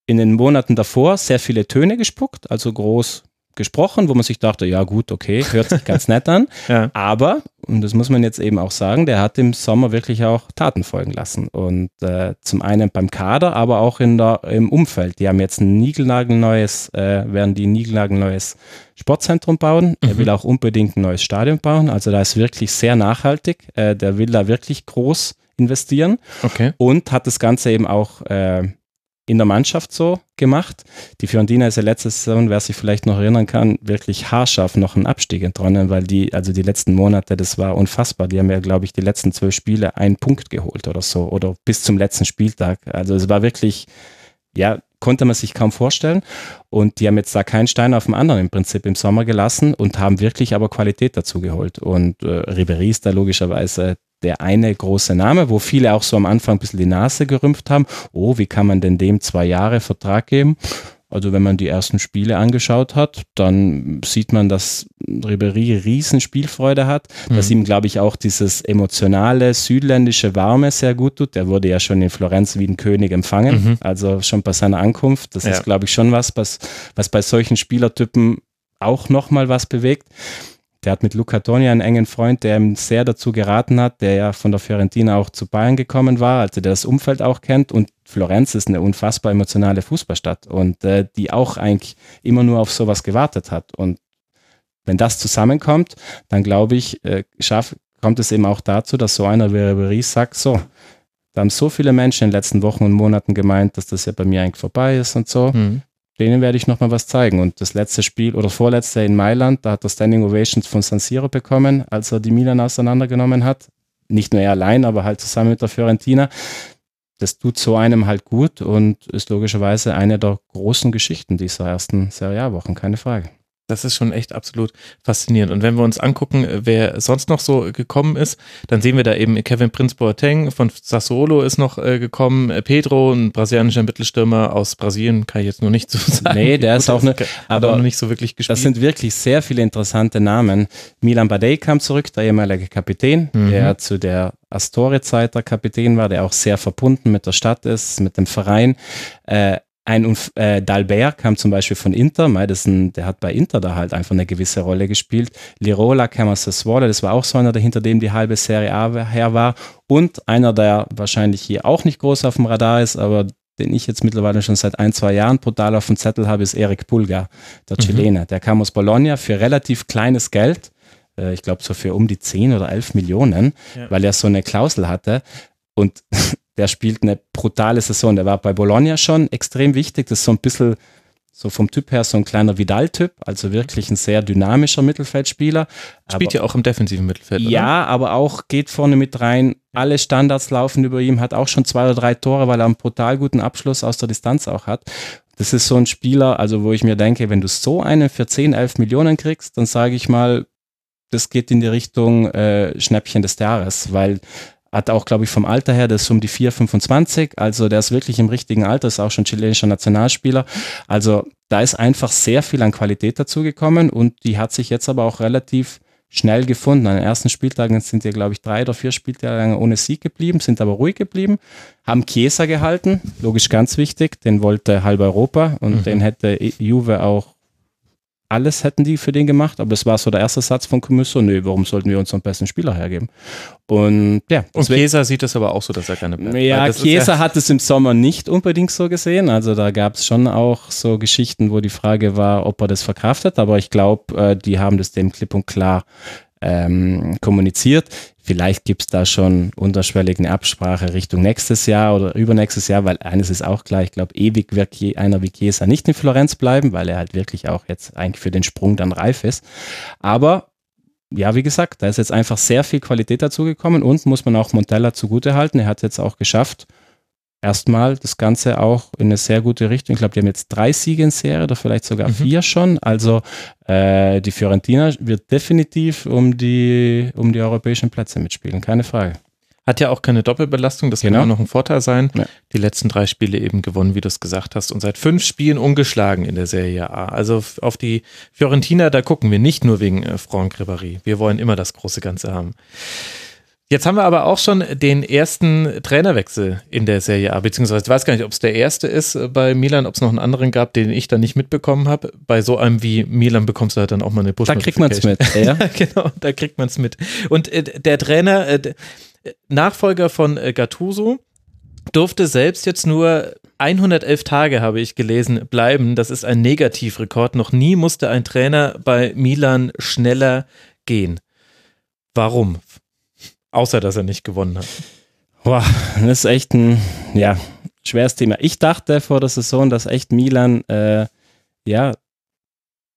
in den Monaten davor sehr viele Töne gespuckt, also groß gesprochen, wo man sich dachte, ja gut, okay, hört sich ganz nett an. Ja. Aber, und das muss man jetzt eben auch sagen, der hat im Sommer wirklich auch Taten folgen lassen. Und äh, zum einen beim Kader, aber auch in der, im Umfeld. Die haben jetzt ein niegelnagelneues, äh, werden die ein niegelnagelneues Sportzentrum bauen. Mhm. Er will auch unbedingt ein neues Stadion bauen. Also da ist wirklich sehr nachhaltig. Äh, der will da wirklich groß investieren. Okay. Und hat das Ganze eben auch äh, in der Mannschaft so gemacht. Die Fiorentina ist ja letzte Saison, wer sich vielleicht noch erinnern kann, wirklich haarscharf noch einen Abstieg entronnen, weil die, also die letzten Monate, das war unfassbar. Die haben ja, glaube ich, die letzten zwölf Spiele einen Punkt geholt oder so oder bis zum letzten Spieltag. Also es war wirklich, ja, konnte man sich kaum vorstellen. Und die haben jetzt da keinen Stein auf dem anderen im Prinzip im Sommer gelassen und haben wirklich aber Qualität dazu geholt. Und äh, Ribery ist da logischerweise der eine große Name, wo viele auch so am Anfang ein bisschen die Nase gerümpft haben. Oh, wie kann man denn dem zwei Jahre Vertrag geben? Also wenn man die ersten Spiele angeschaut hat, dann sieht man, dass Ribery riesen Spielfreude hat, mhm. dass ihm, glaube ich, auch dieses emotionale, südländische Warme sehr gut tut. Der wurde ja schon in Florenz wie ein König empfangen, mhm. also schon bei seiner Ankunft. Das ja. ist, glaube ich, schon was, was, was bei solchen Spielertypen auch nochmal was bewegt. Der hat mit Luca Toni einen engen Freund, der ihm sehr dazu geraten hat, der ja von der Fiorentina auch zu Bayern gekommen war, also der das Umfeld auch kennt. Und Florenz ist eine unfassbar emotionale Fußballstadt und äh, die auch eigentlich immer nur auf sowas gewartet hat. Und wenn das zusammenkommt, dann glaube ich, äh, schaff, kommt es eben auch dazu, dass so einer wie Ribery sagt, so, da haben so viele Menschen in den letzten Wochen und Monaten gemeint, dass das ja bei mir eigentlich vorbei ist und so. Mhm denen werde ich nochmal was zeigen. Und das letzte Spiel oder vorletzte in Mailand, da hat er Standing Ovations von San Siro bekommen, als er die Milan auseinandergenommen hat. Nicht nur er allein, aber halt zusammen mit der Fiorentina. Das tut so einem halt gut und ist logischerweise eine der großen Geschichten dieser ersten Serialwochen, keine Frage. Das ist schon echt absolut faszinierend. Und wenn wir uns angucken, wer sonst noch so gekommen ist, dann sehen wir da eben Kevin Prince Boateng von Sassuolo ist noch äh, gekommen, äh, Pedro, ein brasilianischer Mittelstürmer aus Brasilien, kann ich jetzt noch nicht so sagen. Nee, der ist auch, eine, aber auch noch nicht so wirklich gespielt. Das sind wirklich sehr viele interessante Namen. Milan Badei kam zurück, der ehemalige Kapitän, mhm. der zu der Astore-Zeit der Kapitän war, der auch sehr verbunden mit der Stadt ist, mit dem Verein. Äh, ein äh, Dalbert kam zum Beispiel von Inter, Madison, der hat bei Inter da halt einfach eine gewisse Rolle gespielt. Lirola kam aus Sassuolo, das war auch so einer, der hinter dem die halbe Serie A her war. Und einer, der wahrscheinlich hier auch nicht groß auf dem Radar ist, aber den ich jetzt mittlerweile schon seit ein, zwei Jahren brutal auf dem Zettel habe, ist Eric Pulga, der mhm. Chilene. Der kam aus Bologna für relativ kleines Geld. Äh, ich glaube so für um die 10 oder 11 Millionen, ja. weil er so eine Klausel hatte. Und der spielt eine brutale Saison. Der war bei Bologna schon extrem wichtig. Das ist so ein bisschen so vom Typ her so ein kleiner Vidal-Typ, also wirklich ein sehr dynamischer Mittelfeldspieler. Spielt ja auch im defensiven Mittelfeld. Ja, oder? aber auch geht vorne mit rein. Alle Standards laufen über ihm, hat auch schon zwei oder drei Tore, weil er einen brutal guten Abschluss aus der Distanz auch hat. Das ist so ein Spieler, also wo ich mir denke, wenn du so einen für 10, 11 Millionen kriegst, dann sage ich mal, das geht in die Richtung äh, Schnäppchen des Jahres, weil hat auch, glaube ich, vom Alter her, das ist um die 4, 25. Also der ist wirklich im richtigen Alter, ist auch schon chilenischer Nationalspieler. Also da ist einfach sehr viel an Qualität dazugekommen und die hat sich jetzt aber auch relativ schnell gefunden. An den ersten Spieltagen sind ja, glaube ich, drei oder vier Spieltage ohne Sieg geblieben, sind aber ruhig geblieben, haben Chiesa gehalten, logisch ganz wichtig, den wollte halb Europa und mhm. den hätte Juve auch alles hätten die für den gemacht, aber das war so der erste Satz von Commisso, nö, warum sollten wir uns einen besten Spieler hergeben? Und ja. Und Chiesa sieht das aber auch so, dass er keine bleibt. Ja, Chiesa ja hat es im Sommer nicht unbedingt so gesehen, also da gab es schon auch so Geschichten, wo die Frage war, ob er das verkraftet, aber ich glaube, äh, die haben das dem klipp und klar ähm, kommuniziert. Vielleicht gibt es da schon unterschwellig eine Absprache Richtung nächstes Jahr oder übernächstes Jahr, weil eines ist auch klar, ich glaube, ewig wird einer wie Chiesa nicht in Florenz bleiben, weil er halt wirklich auch jetzt eigentlich für den Sprung dann reif ist. Aber ja, wie gesagt, da ist jetzt einfach sehr viel Qualität dazugekommen und muss man auch Montella zugutehalten. Er hat jetzt auch geschafft, erstmal das Ganze auch in eine sehr gute Richtung. Ich glaube, die haben jetzt drei Siege in Serie oder vielleicht sogar mhm. vier schon. Also äh, die Fiorentina wird definitiv um die, um die europäischen Plätze mitspielen, keine Frage. Hat ja auch keine Doppelbelastung, das genau. kann auch noch ein Vorteil sein. Ja. Die letzten drei Spiele eben gewonnen, wie du es gesagt hast, und seit fünf Spielen ungeschlagen in der Serie A. Also auf die Fiorentina, da gucken wir nicht nur wegen äh, Franck Ribéry. Wir wollen immer das große Ganze haben. Jetzt haben wir aber auch schon den ersten Trainerwechsel in der Serie A, beziehungsweise ich weiß gar nicht, ob es der erste ist bei Milan, ob es noch einen anderen gab, den ich dann nicht mitbekommen habe. Bei so einem wie Milan bekommst du halt dann auch mal eine push Da kriegt man es mit, ja. genau, da kriegt man es mit. Und äh, der Trainer, äh, Nachfolger von äh, Gattuso, durfte selbst jetzt nur 111 Tage, habe ich gelesen, bleiben. Das ist ein Negativrekord. Noch nie musste ein Trainer bei Milan schneller gehen. Warum? Außer, dass er nicht gewonnen hat. Boah, das ist echt ein, ja, schweres Thema. Ich dachte vor der Saison, dass echt Milan, äh, ja,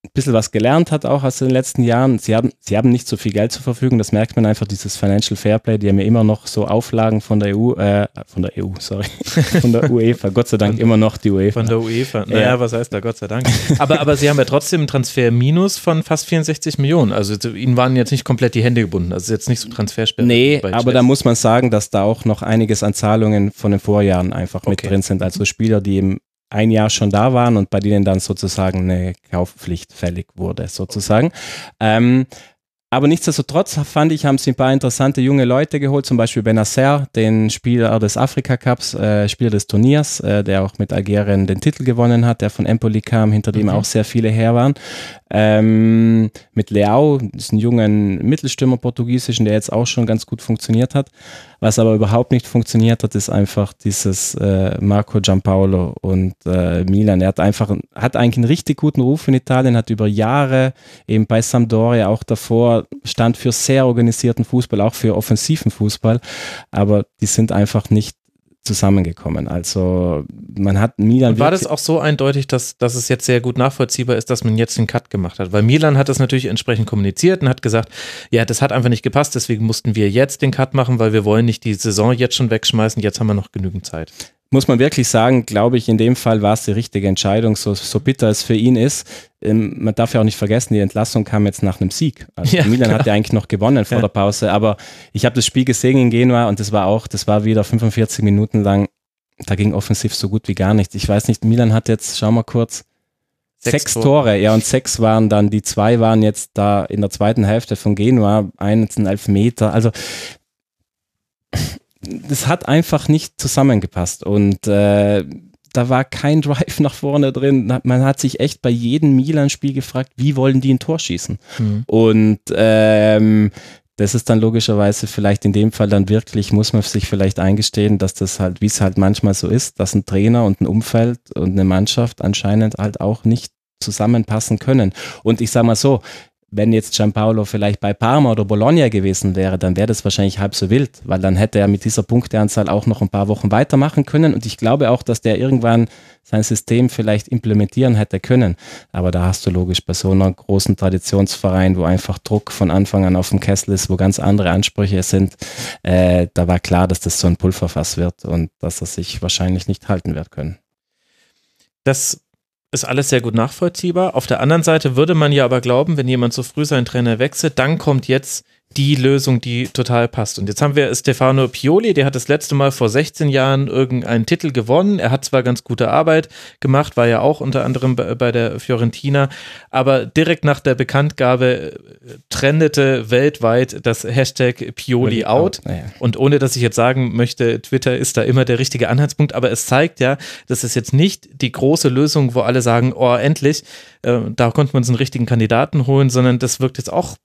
ein bisschen was gelernt hat, auch aus den letzten Jahren. Sie haben, sie haben nicht so viel Geld zur Verfügung, das merkt man einfach, dieses Financial Fairplay, die haben ja immer noch so Auflagen von der EU, äh, von der EU, sorry, von der UEFA, Gott sei Dank immer noch die UEFA. Von der UEFA, naja, ja. was heißt da, Gott sei Dank. aber, aber sie haben ja trotzdem einen Transfer-Minus von fast 64 Millionen, also ihnen waren jetzt nicht komplett die Hände gebunden, also jetzt nicht so Transfersperre. Nee, aber da muss man sagen, dass da auch noch einiges an Zahlungen von den Vorjahren einfach okay. mit drin sind, also Spieler, die eben ein Jahr schon da waren und bei denen dann sozusagen eine Kaufpflicht fällig wurde, sozusagen. Ähm, aber nichtsdestotrotz fand ich, haben sie ein paar interessante junge Leute geholt, zum Beispiel Benacer, den Spieler des Afrika Cups, äh, Spieler des Turniers, äh, der auch mit Algerien den Titel gewonnen hat, der von Empoli kam, hinter dem mhm. auch sehr viele her waren. Ähm, mit Leao, diesen jungen Mittelstürmer portugiesischen, der jetzt auch schon ganz gut funktioniert hat. Was aber überhaupt nicht funktioniert hat, ist einfach dieses äh, Marco Giampaolo und äh, Milan. Er hat einfach, hat eigentlich einen richtig guten Ruf in Italien, hat über Jahre eben bei Sampdoria auch davor stand für sehr organisierten Fußball, auch für offensiven Fußball. Aber die sind einfach nicht zusammengekommen. Also man hat Milan. Und war das auch so eindeutig, dass, dass es jetzt sehr gut nachvollziehbar ist, dass man jetzt den Cut gemacht hat? Weil Milan hat das natürlich entsprechend kommuniziert und hat gesagt, ja, das hat einfach nicht gepasst, deswegen mussten wir jetzt den Cut machen, weil wir wollen nicht die Saison jetzt schon wegschmeißen, jetzt haben wir noch genügend Zeit. Muss man wirklich sagen, glaube ich, in dem Fall war es die richtige Entscheidung, so, so bitter es für ihn ist. Ähm, man darf ja auch nicht vergessen, die Entlassung kam jetzt nach einem Sieg. Also ja, Milan klar. hat ja eigentlich noch gewonnen vor ja. der Pause, aber ich habe das Spiel gesehen in Genua und das war auch, das war wieder 45 Minuten lang, da ging offensiv so gut wie gar nichts. Ich weiß nicht, Milan hat jetzt, schau mal kurz, Sechs, sechs Tore. Tore. ja, und sechs waren dann, die zwei waren jetzt da in der zweiten Hälfte von Genua, eins ein Elfmeter. Also das hat einfach nicht zusammengepasst und äh, da war kein Drive nach vorne drin. Man hat sich echt bei jedem Milan-Spiel gefragt, wie wollen die ein Tor schießen? Mhm. Und ähm, das ist dann logischerweise vielleicht in dem Fall dann wirklich, muss man sich vielleicht eingestehen, dass das halt, wie es halt manchmal so ist, dass ein Trainer und ein Umfeld und eine Mannschaft anscheinend halt auch nicht zusammenpassen können. Und ich sage mal so, wenn jetzt Gianpaolo vielleicht bei Parma oder Bologna gewesen wäre, dann wäre das wahrscheinlich halb so wild, weil dann hätte er mit dieser Punkteanzahl auch noch ein paar Wochen weitermachen können. Und ich glaube auch, dass der irgendwann sein System vielleicht implementieren hätte können. Aber da hast du logisch bei so einer großen Traditionsverein, wo einfach Druck von Anfang an auf dem Kessel ist, wo ganz andere Ansprüche sind, äh, da war klar, dass das so ein Pulverfass wird und dass er sich wahrscheinlich nicht halten wird können. Das ist alles sehr gut nachvollziehbar. Auf der anderen Seite würde man ja aber glauben, wenn jemand so früh seinen Trainer wechselt, dann kommt jetzt die Lösung, die total passt. Und jetzt haben wir Stefano Pioli, der hat das letzte Mal vor 16 Jahren irgendeinen Titel gewonnen. Er hat zwar ganz gute Arbeit gemacht, war ja auch unter anderem bei der Fiorentina, aber direkt nach der Bekanntgabe äh, trendete weltweit das Hashtag Pioli out. Und ohne dass ich jetzt sagen möchte, Twitter ist da immer der richtige Anhaltspunkt, aber es zeigt ja, dass es jetzt nicht die große Lösung, wo alle sagen, oh, endlich, äh, da konnte man so einen richtigen Kandidaten holen, sondern das wirkt jetzt auch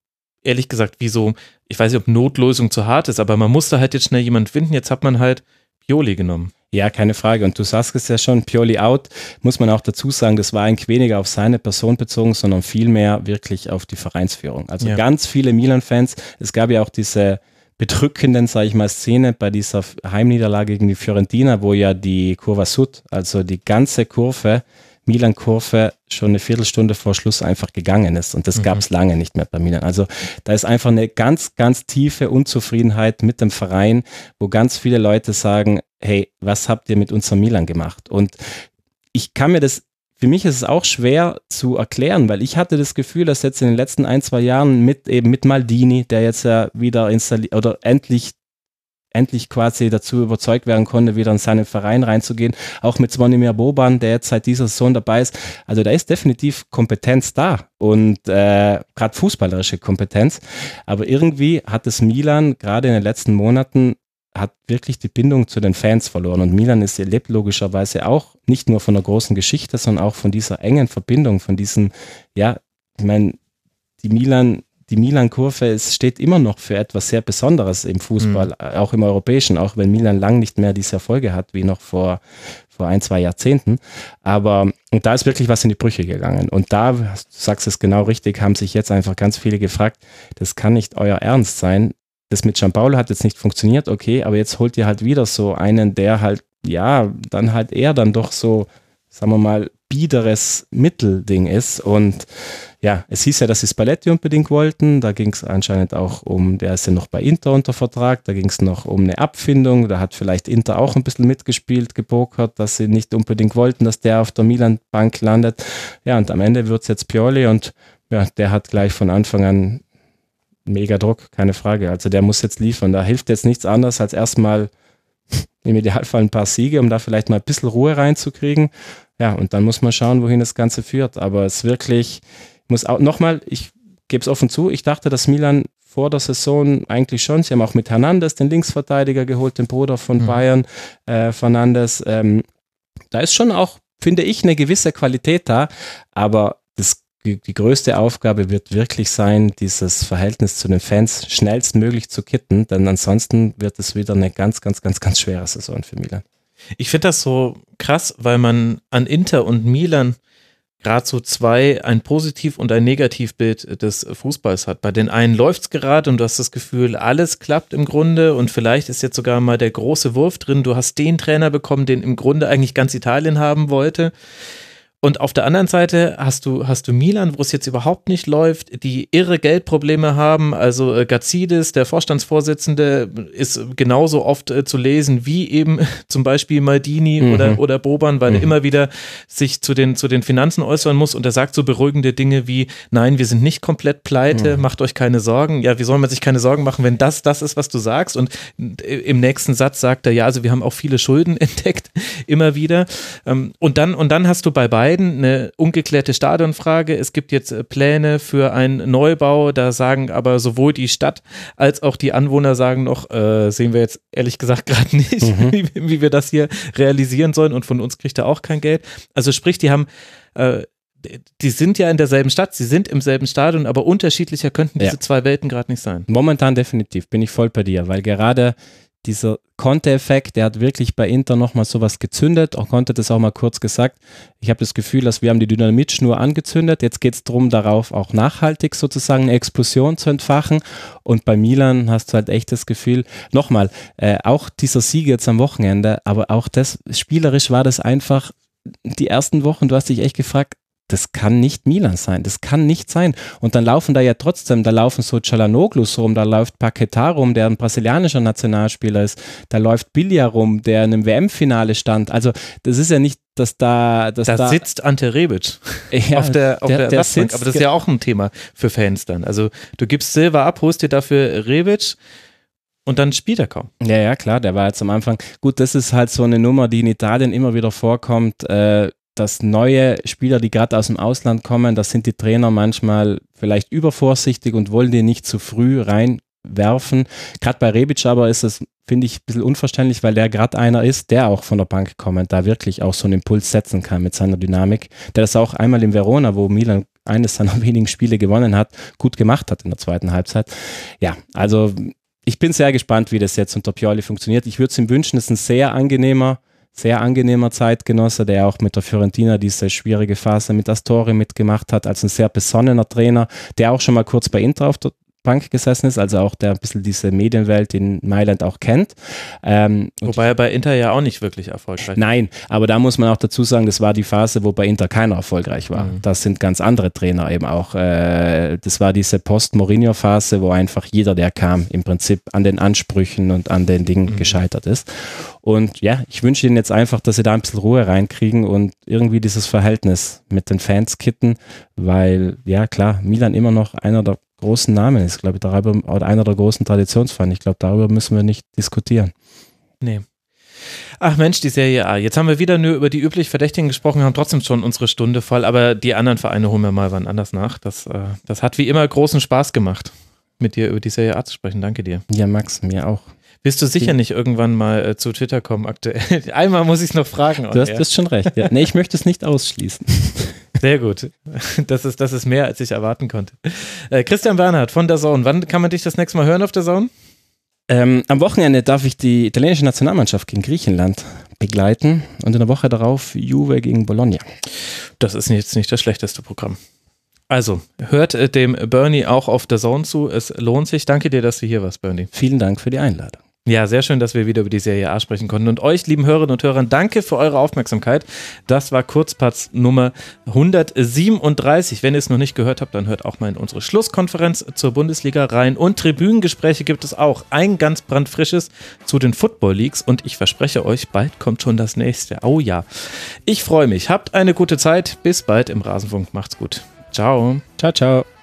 ehrlich gesagt wie so, ich weiß nicht, ob Notlösung zu hart ist, aber man musste halt jetzt schnell jemanden finden. Jetzt hat man halt Pioli genommen. Ja, keine Frage. Und du sagst es ja schon, Pioli out, muss man auch dazu sagen, das war eigentlich weniger auf seine Person bezogen, sondern vielmehr wirklich auf die Vereinsführung. Also ja. ganz viele Milan-Fans, es gab ja auch diese bedrückenden, sage ich mal, Szene bei dieser Heimniederlage gegen die Fiorentina, wo ja die Kurva Sud, also die ganze Kurve, Milan-Kurve schon eine Viertelstunde vor Schluss einfach gegangen ist. Und das mhm. gab es lange nicht mehr bei Milan. Also da ist einfach eine ganz, ganz tiefe Unzufriedenheit mit dem Verein, wo ganz viele Leute sagen, hey, was habt ihr mit unserem Milan gemacht? Und ich kann mir das für mich ist es auch schwer zu erklären, weil ich hatte das Gefühl, dass jetzt in den letzten ein, zwei Jahren mit eben mit Maldini, der jetzt ja wieder installiert oder endlich endlich quasi dazu überzeugt werden konnte, wieder in seinen Verein reinzugehen. Auch mit Zvonimir Boban, der jetzt seit dieser Saison dabei ist. Also da ist definitiv Kompetenz da und äh, gerade fußballerische Kompetenz. Aber irgendwie hat es Milan gerade in den letzten Monaten hat wirklich die Bindung zu den Fans verloren. Und Milan ist lebt logischerweise auch nicht nur von der großen Geschichte, sondern auch von dieser engen Verbindung, von diesen, ja, ich meine, die Milan die Milan-Kurve steht immer noch für etwas sehr Besonderes im Fußball, mhm. auch im Europäischen, auch wenn Milan lang nicht mehr diese Erfolge hat wie noch vor, vor ein, zwei Jahrzehnten. Aber und da ist wirklich was in die Brüche gegangen. Und da, du sagst es genau richtig, haben sich jetzt einfach ganz viele gefragt, das kann nicht euer Ernst sein. Das mit Gianpaolo hat jetzt nicht funktioniert, okay, aber jetzt holt ihr halt wieder so einen, der halt, ja, dann halt eher dann doch so, sagen wir mal, biederes Mittelding ist. Und ja, es hieß ja, dass sie Spalletti unbedingt wollten. Da ging es anscheinend auch um, der ist ja noch bei Inter unter Vertrag. Da ging es noch um eine Abfindung. Da hat vielleicht Inter auch ein bisschen mitgespielt, gepokert, dass sie nicht unbedingt wollten, dass der auf der Milan-Bank landet. Ja, und am Ende wird es jetzt Pioli und ja, der hat gleich von Anfang an mega Druck, keine Frage. Also der muss jetzt liefern. Da hilft jetzt nichts anderes als erstmal im Idealfall ein paar Siege, um da vielleicht mal ein bisschen Ruhe reinzukriegen. Ja, und dann muss man schauen, wohin das Ganze führt. Aber es wirklich, muss auch nochmal, ich gebe es offen zu, ich dachte, dass Milan vor der Saison eigentlich schon, sie haben auch mit Hernandez den Linksverteidiger geholt, den Bruder von mhm. Bayern, äh, Fernandes. Ähm, da ist schon auch, finde ich, eine gewisse Qualität da, aber die, die größte Aufgabe wird wirklich sein, dieses Verhältnis zu den Fans schnellstmöglich zu kitten, denn ansonsten wird es wieder eine ganz, ganz, ganz, ganz schwere Saison für Milan. Ich finde das so krass, weil man an Inter und Milan gerade so zwei, ein Positiv- und ein Negativbild des Fußballs hat. Bei den einen läuft es gerade und du hast das Gefühl, alles klappt im Grunde und vielleicht ist jetzt sogar mal der große Wurf drin. Du hast den Trainer bekommen, den im Grunde eigentlich ganz Italien haben wollte. Und auf der anderen Seite hast du, hast du Milan, wo es jetzt überhaupt nicht läuft, die irre Geldprobleme haben. Also äh, Gazidis, der Vorstandsvorsitzende, ist genauso oft äh, zu lesen wie eben zum Beispiel Maldini mhm. oder, oder Boban, weil mhm. er immer wieder sich zu den, zu den Finanzen äußern muss und er sagt so beruhigende Dinge wie, nein, wir sind nicht komplett pleite, mhm. macht euch keine Sorgen. Ja, wie soll man sich keine Sorgen machen, wenn das das ist, was du sagst? Und äh, im nächsten Satz sagt er, ja, also wir haben auch viele Schulden entdeckt, immer wieder. Ähm, und dann, und dann hast du bei beiden beiden eine ungeklärte Stadionfrage. Es gibt jetzt äh, Pläne für einen Neubau. Da sagen aber sowohl die Stadt als auch die Anwohner sagen noch, äh, sehen wir jetzt ehrlich gesagt gerade nicht, mhm. wie, wie, wir das hier realisieren sollen. Und von uns kriegt er auch kein Geld. Also sprich, die haben äh, die sind ja in derselben Stadt, sie sind im selben Stadion, aber unterschiedlicher könnten diese ja. zwei Welten gerade nicht sein. Momentan definitiv, bin ich voll bei dir, weil gerade dieser Conte-Effekt, der hat wirklich bei Inter nochmal sowas gezündet. Auch Conte das auch mal kurz gesagt. Ich habe das Gefühl, dass wir haben die Dynamitschnur angezündet. Jetzt geht es darum, darauf auch nachhaltig sozusagen eine Explosion zu entfachen. Und bei Milan hast du halt echt das Gefühl, nochmal, äh, auch dieser Sieg jetzt am Wochenende, aber auch das, spielerisch war das einfach die ersten Wochen, du hast dich echt gefragt, das kann nicht Milan sein, das kann nicht sein. Und dann laufen da ja trotzdem, da laufen so Chalanoglu rum, da läuft Paquetá rum, der ein brasilianischer Nationalspieler ist, da läuft Bilia rum, der in einem WM-Finale stand. Also das ist ja nicht, dass da... Dass da, da sitzt Ante Rebic ja, auf der, auf der, der sitzt, aber das ist ja auch ein Thema für Fans dann. Also du gibst Silva ab, holst dir dafür Rebic, und dann spielt er kaum. Ja, ja, klar, der war jetzt am Anfang. Gut, das ist halt so eine Nummer, die in Italien immer wieder vorkommt. Äh, dass neue Spieler, die gerade aus dem Ausland kommen, da sind die Trainer manchmal vielleicht übervorsichtig und wollen die nicht zu früh reinwerfen. Gerade bei Rebic aber ist es, finde ich, ein bisschen unverständlich, weil der gerade einer ist, der auch von der Bank kommt, da wirklich auch so einen Impuls setzen kann mit seiner Dynamik. Der das auch einmal in Verona, wo Milan eines seiner wenigen Spiele gewonnen hat, gut gemacht hat in der zweiten Halbzeit. Ja, also ich bin sehr gespannt, wie das jetzt unter Pioli funktioniert. Ich würde es ihm wünschen, es ist ein sehr angenehmer sehr angenehmer Zeitgenosse, der auch mit der Fiorentina diese schwierige Phase mit Astori mitgemacht hat, als ein sehr besonnener Trainer, der auch schon mal kurz bei Inter auf der Bank gesessen ist, also auch der ein bisschen diese Medienwelt in Mailand auch kennt. Ähm, Wobei er bei Inter ja auch nicht wirklich erfolgreich war. Nein, aber da muss man auch dazu sagen, das war die Phase, wo bei Inter keiner erfolgreich war. Mhm. Das sind ganz andere Trainer eben auch. Äh, das war diese Post-Mourinho-Phase, wo einfach jeder, der kam, im Prinzip an den Ansprüchen und an den Dingen mhm. gescheitert ist. Und ja, ich wünsche Ihnen jetzt einfach, dass Sie da ein bisschen Ruhe reinkriegen und irgendwie dieses Verhältnis mit den Fans kitten, weil ja klar, Milan immer noch einer der großen Namen ist, glaube ich, darüber, oder einer der großen Traditionsfans. Ich glaube, darüber müssen wir nicht diskutieren. Nee. Ach Mensch, die Serie A. Jetzt haben wir wieder nur über die üblich Verdächtigen gesprochen, haben trotzdem schon unsere Stunde voll, aber die anderen Vereine holen wir mal wann anders nach. Das, äh, das hat wie immer großen Spaß gemacht, mit dir über die Serie A zu sprechen. Danke dir. Ja, Max, mir auch. Wirst du sicher nicht irgendwann mal äh, zu Twitter kommen aktuell? Einmal muss ich es noch fragen. Du hast, das schon recht. Ja. Nee, ich möchte es nicht ausschließen. Sehr gut. Das ist, das ist mehr, als ich erwarten konnte. Äh, Christian Bernhard von der Zone. Wann kann man dich das nächste Mal hören auf der Zone? Ähm, am Wochenende darf ich die italienische Nationalmannschaft gegen Griechenland begleiten und in der Woche darauf Juve gegen Bologna. Das ist jetzt nicht das schlechteste Programm. Also, hört äh, dem Bernie auch auf der Zone zu. Es lohnt sich. Danke dir, dass du hier warst, Bernie. Vielen Dank für die Einladung. Ja, sehr schön, dass wir wieder über die Serie A sprechen konnten. Und euch, lieben Hörerinnen und Hörer, danke für eure Aufmerksamkeit. Das war Kurzpatz Nummer 137. Wenn ihr es noch nicht gehört habt, dann hört auch mal in unsere Schlusskonferenz zur Bundesliga rein. Und Tribünengespräche gibt es auch. Ein ganz brandfrisches zu den Football Leagues. Und ich verspreche euch, bald kommt schon das nächste. Oh ja. Ich freue mich. Habt eine gute Zeit. Bis bald im Rasenfunk. Macht's gut. Ciao. Ciao, ciao.